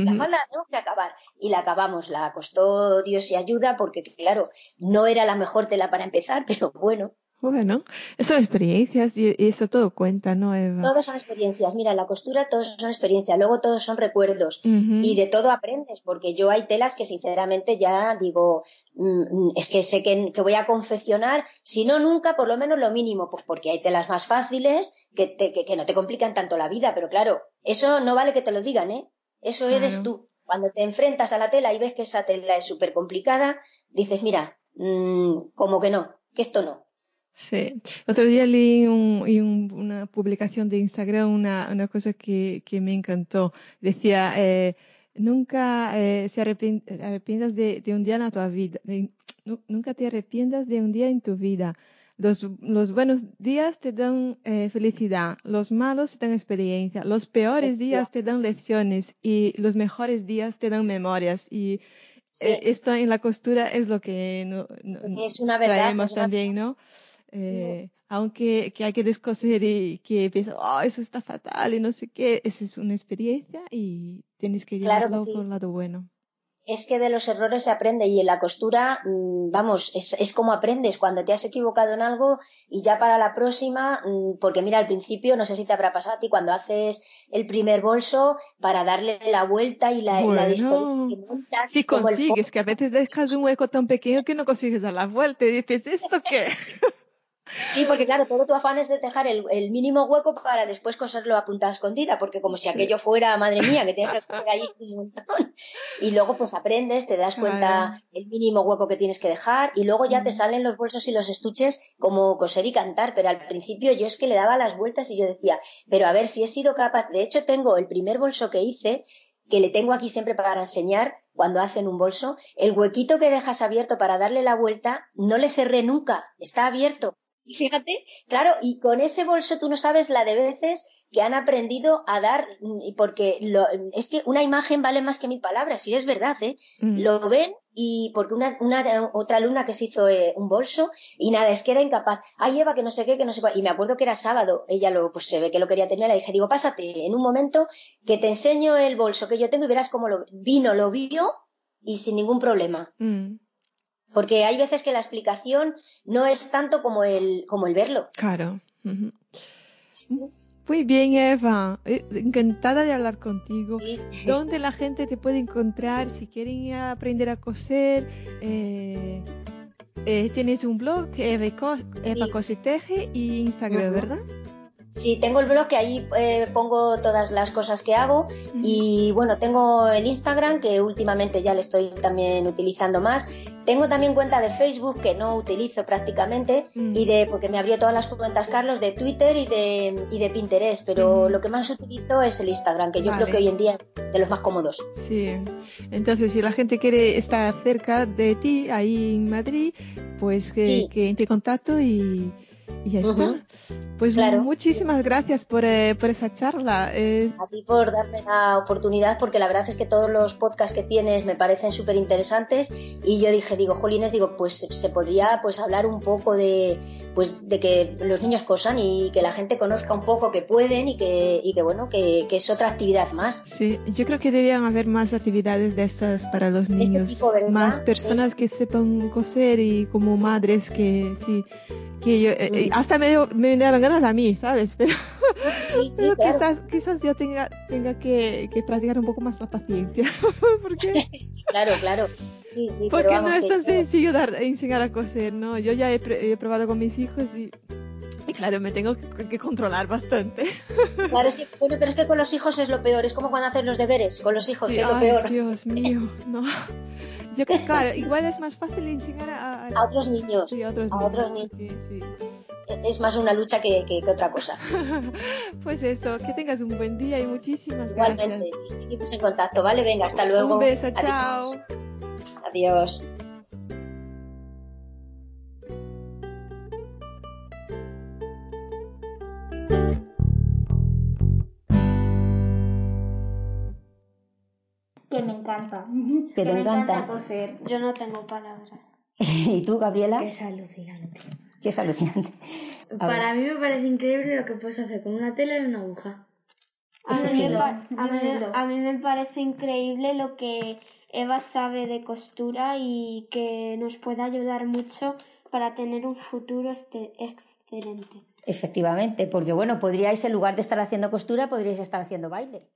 La falda la tenemos que acabar. Y la acabamos. La costó Dios y ayuda porque, claro, no era la mejor tela para empezar, pero bueno, Bueno, son experiencias y eso todo cuenta, ¿no, Eva? todos son experiencias. Mira, la costura todos son experiencias. Luego todos son recuerdos. Y de todo aprendes, porque yo hay telas que sinceramente ya digo, mm, mm, es que sé que, que voy a confeccionar, si no nunca, por lo menos lo mínimo, pues porque hay telas más fáciles que, te- que, que no te complican tanto la vida, pero claro, eso no vale que te lo digan, ¿eh? Eso eres tú. Cuando te enfrentas a la tela y ves que esa tela es súper complicada, dices, mira, mm, como que no, que esto no. Sí. Otro día leí un- una publicación de Instagram una, una cosa que, que me encantó. Decía, eh, nunca eh, se arrepientas de, de un día en tu vida. de- nunca te arrepientas de un día en tu vida. Los, los buenos días te dan eh, felicidad, los malos te dan experiencia, los peores días te dan lecciones y los mejores días te dan memorias. Y eh, esto en la costura es lo que no, es una verdad, traemos también, ¿no? Eh, aunque que hay que descoser y que piensas, oh, eso está fatal y no sé qué, esa es una experiencia y tienes que llevarlo por el lado bueno es que de los errores se aprende y en la costura, mm, vamos, es, es, como aprendes cuando te has equivocado en algo y ya para la próxima, mm, porque mira, al principio, no sé si te habrá pasado a ti, cuando haces el primer bolso para darle la vuelta y la, bueno, la Si consigues, que a veces dejas un hueco tan pequeño que no consigues dar la vuelta y dices, ¿esto qué? Sí, porque claro, todo tu afán es de dejar el, mínimo hueco para después coserlo a punta escondida, porque como si aquello fuera, madre mía, que tienes que coser ahí un montón. Y luego pues aprendes, te das cuenta el mínimo hueco que tienes que dejar y luego ya te salen los bolsos y los estuches como coser y cantar, pero al principio yo es que le daba las vueltas y yo decía, pero a ver si he sido capaz, de hecho tengo el primer bolso que hice, que le tengo aquí siempre para enseñar, cuando hacen un bolso, el huequito que dejas abierto para darle la vuelta, no le cerré nunca, está abierto. Y fíjate, claro, y con ese bolso tú no sabes la de veces que han aprendido a dar, porque lo, es que una imagen vale más que mil palabras, y es verdad, ¿eh? Mm. Lo ven y porque una, una, otra alumna que se hizo eh, un bolso y nada, es que era incapaz. Ay, Eva, que no sé qué, que no sé cuál. Y me acuerdo que era sábado, ella lo, pues se ve que lo quería tener, le dije, digo, pásate en un momento que te enseño el bolso que yo tengo y verás cómo lo vino, lo vio y sin ningún problema. Mm. Porque hay veces que la explicación no es tanto como el, como el verlo. Claro. Muy bien, Eva. Eh, encantada de hablar contigo. ¿Dónde la gente te puede encontrar si quieren aprender a coser? Eh, eh, tienes un blog, Eva, Eva Cositeje, y Instagram, ¿verdad? Sí, tengo el blog que ahí eh, pongo todas las cosas que hago. Y bueno, tengo el Instagram que últimamente ya le estoy también utilizando más. Tengo también cuenta de Facebook que no utilizo prácticamente y de porque me abrió todas las cuentas Carlos de Twitter y de, y de Pinterest, pero lo que más utilizo es el Instagram, que yo creo que hoy en día es de los más cómodos. Sí, entonces si la gente quiere estar cerca de ti ahí en Madrid, pues que, que entre contacto y y ya está. Pues muchísimas gracias por, eh, por esa charla. Eh, a ti por darme la oportunidad, porque la verdad es que todos los podcasts que tienes me parecen súper interesantes. Y yo dije, digo, Jolines, digo, pues se podría pues hablar un poco de, pues, de que los niños cosan y que la gente conozca un poco que pueden y que, y que bueno, que, que es otra actividad más. Sí, yo creo que debían haber más actividades de estas para los este niños. más personas que sepan coser y como madres que sí que yo, eh, hasta me, me dieron ganas a mí, ¿sabes? Pero, quizás, quizás yo tenga, tenga que, que, practicar un poco más la paciencia. porque, claro, claro. Sí, sí, porque no es tan sencillo dar, enseñar a coser, ¿no? Yo ya he, he probado con mis hijos y y claro, me tengo que, controlar bastante. Claro, es que, bueno, pero es que con los hijos es lo peor. Es como cuando haces los deberes con los hijos, que es lo peor. Dios mío, no. Yo creo que, claro, igual es más fácil enseñar a, a, otros niños. Sí, a otros niños. Sí, Es más una lucha que, que, otra cosa. pues eso, que tengas un buen día y muchísimas gracias. Igualmente, seguimos en contacto, ¿vale? Venga, hasta luego. Un beso, chao. Adiós. Que me encanta. Que te encanta. coser. Yo no tengo palabras. ¿Y tú, Gabriela? Que es alucinante. Que es alucinante. Para mí me parece increíble lo que puedes hacer con una tela y una aguja. A mí, me, a mí me parece increíble lo que Eva sabe de costura y que nos puede ayudar mucho para tener un futuro este, excelente. Efectivamente, porque bueno, podríais en lugar de estar haciendo costura, podríais estar haciendo baile.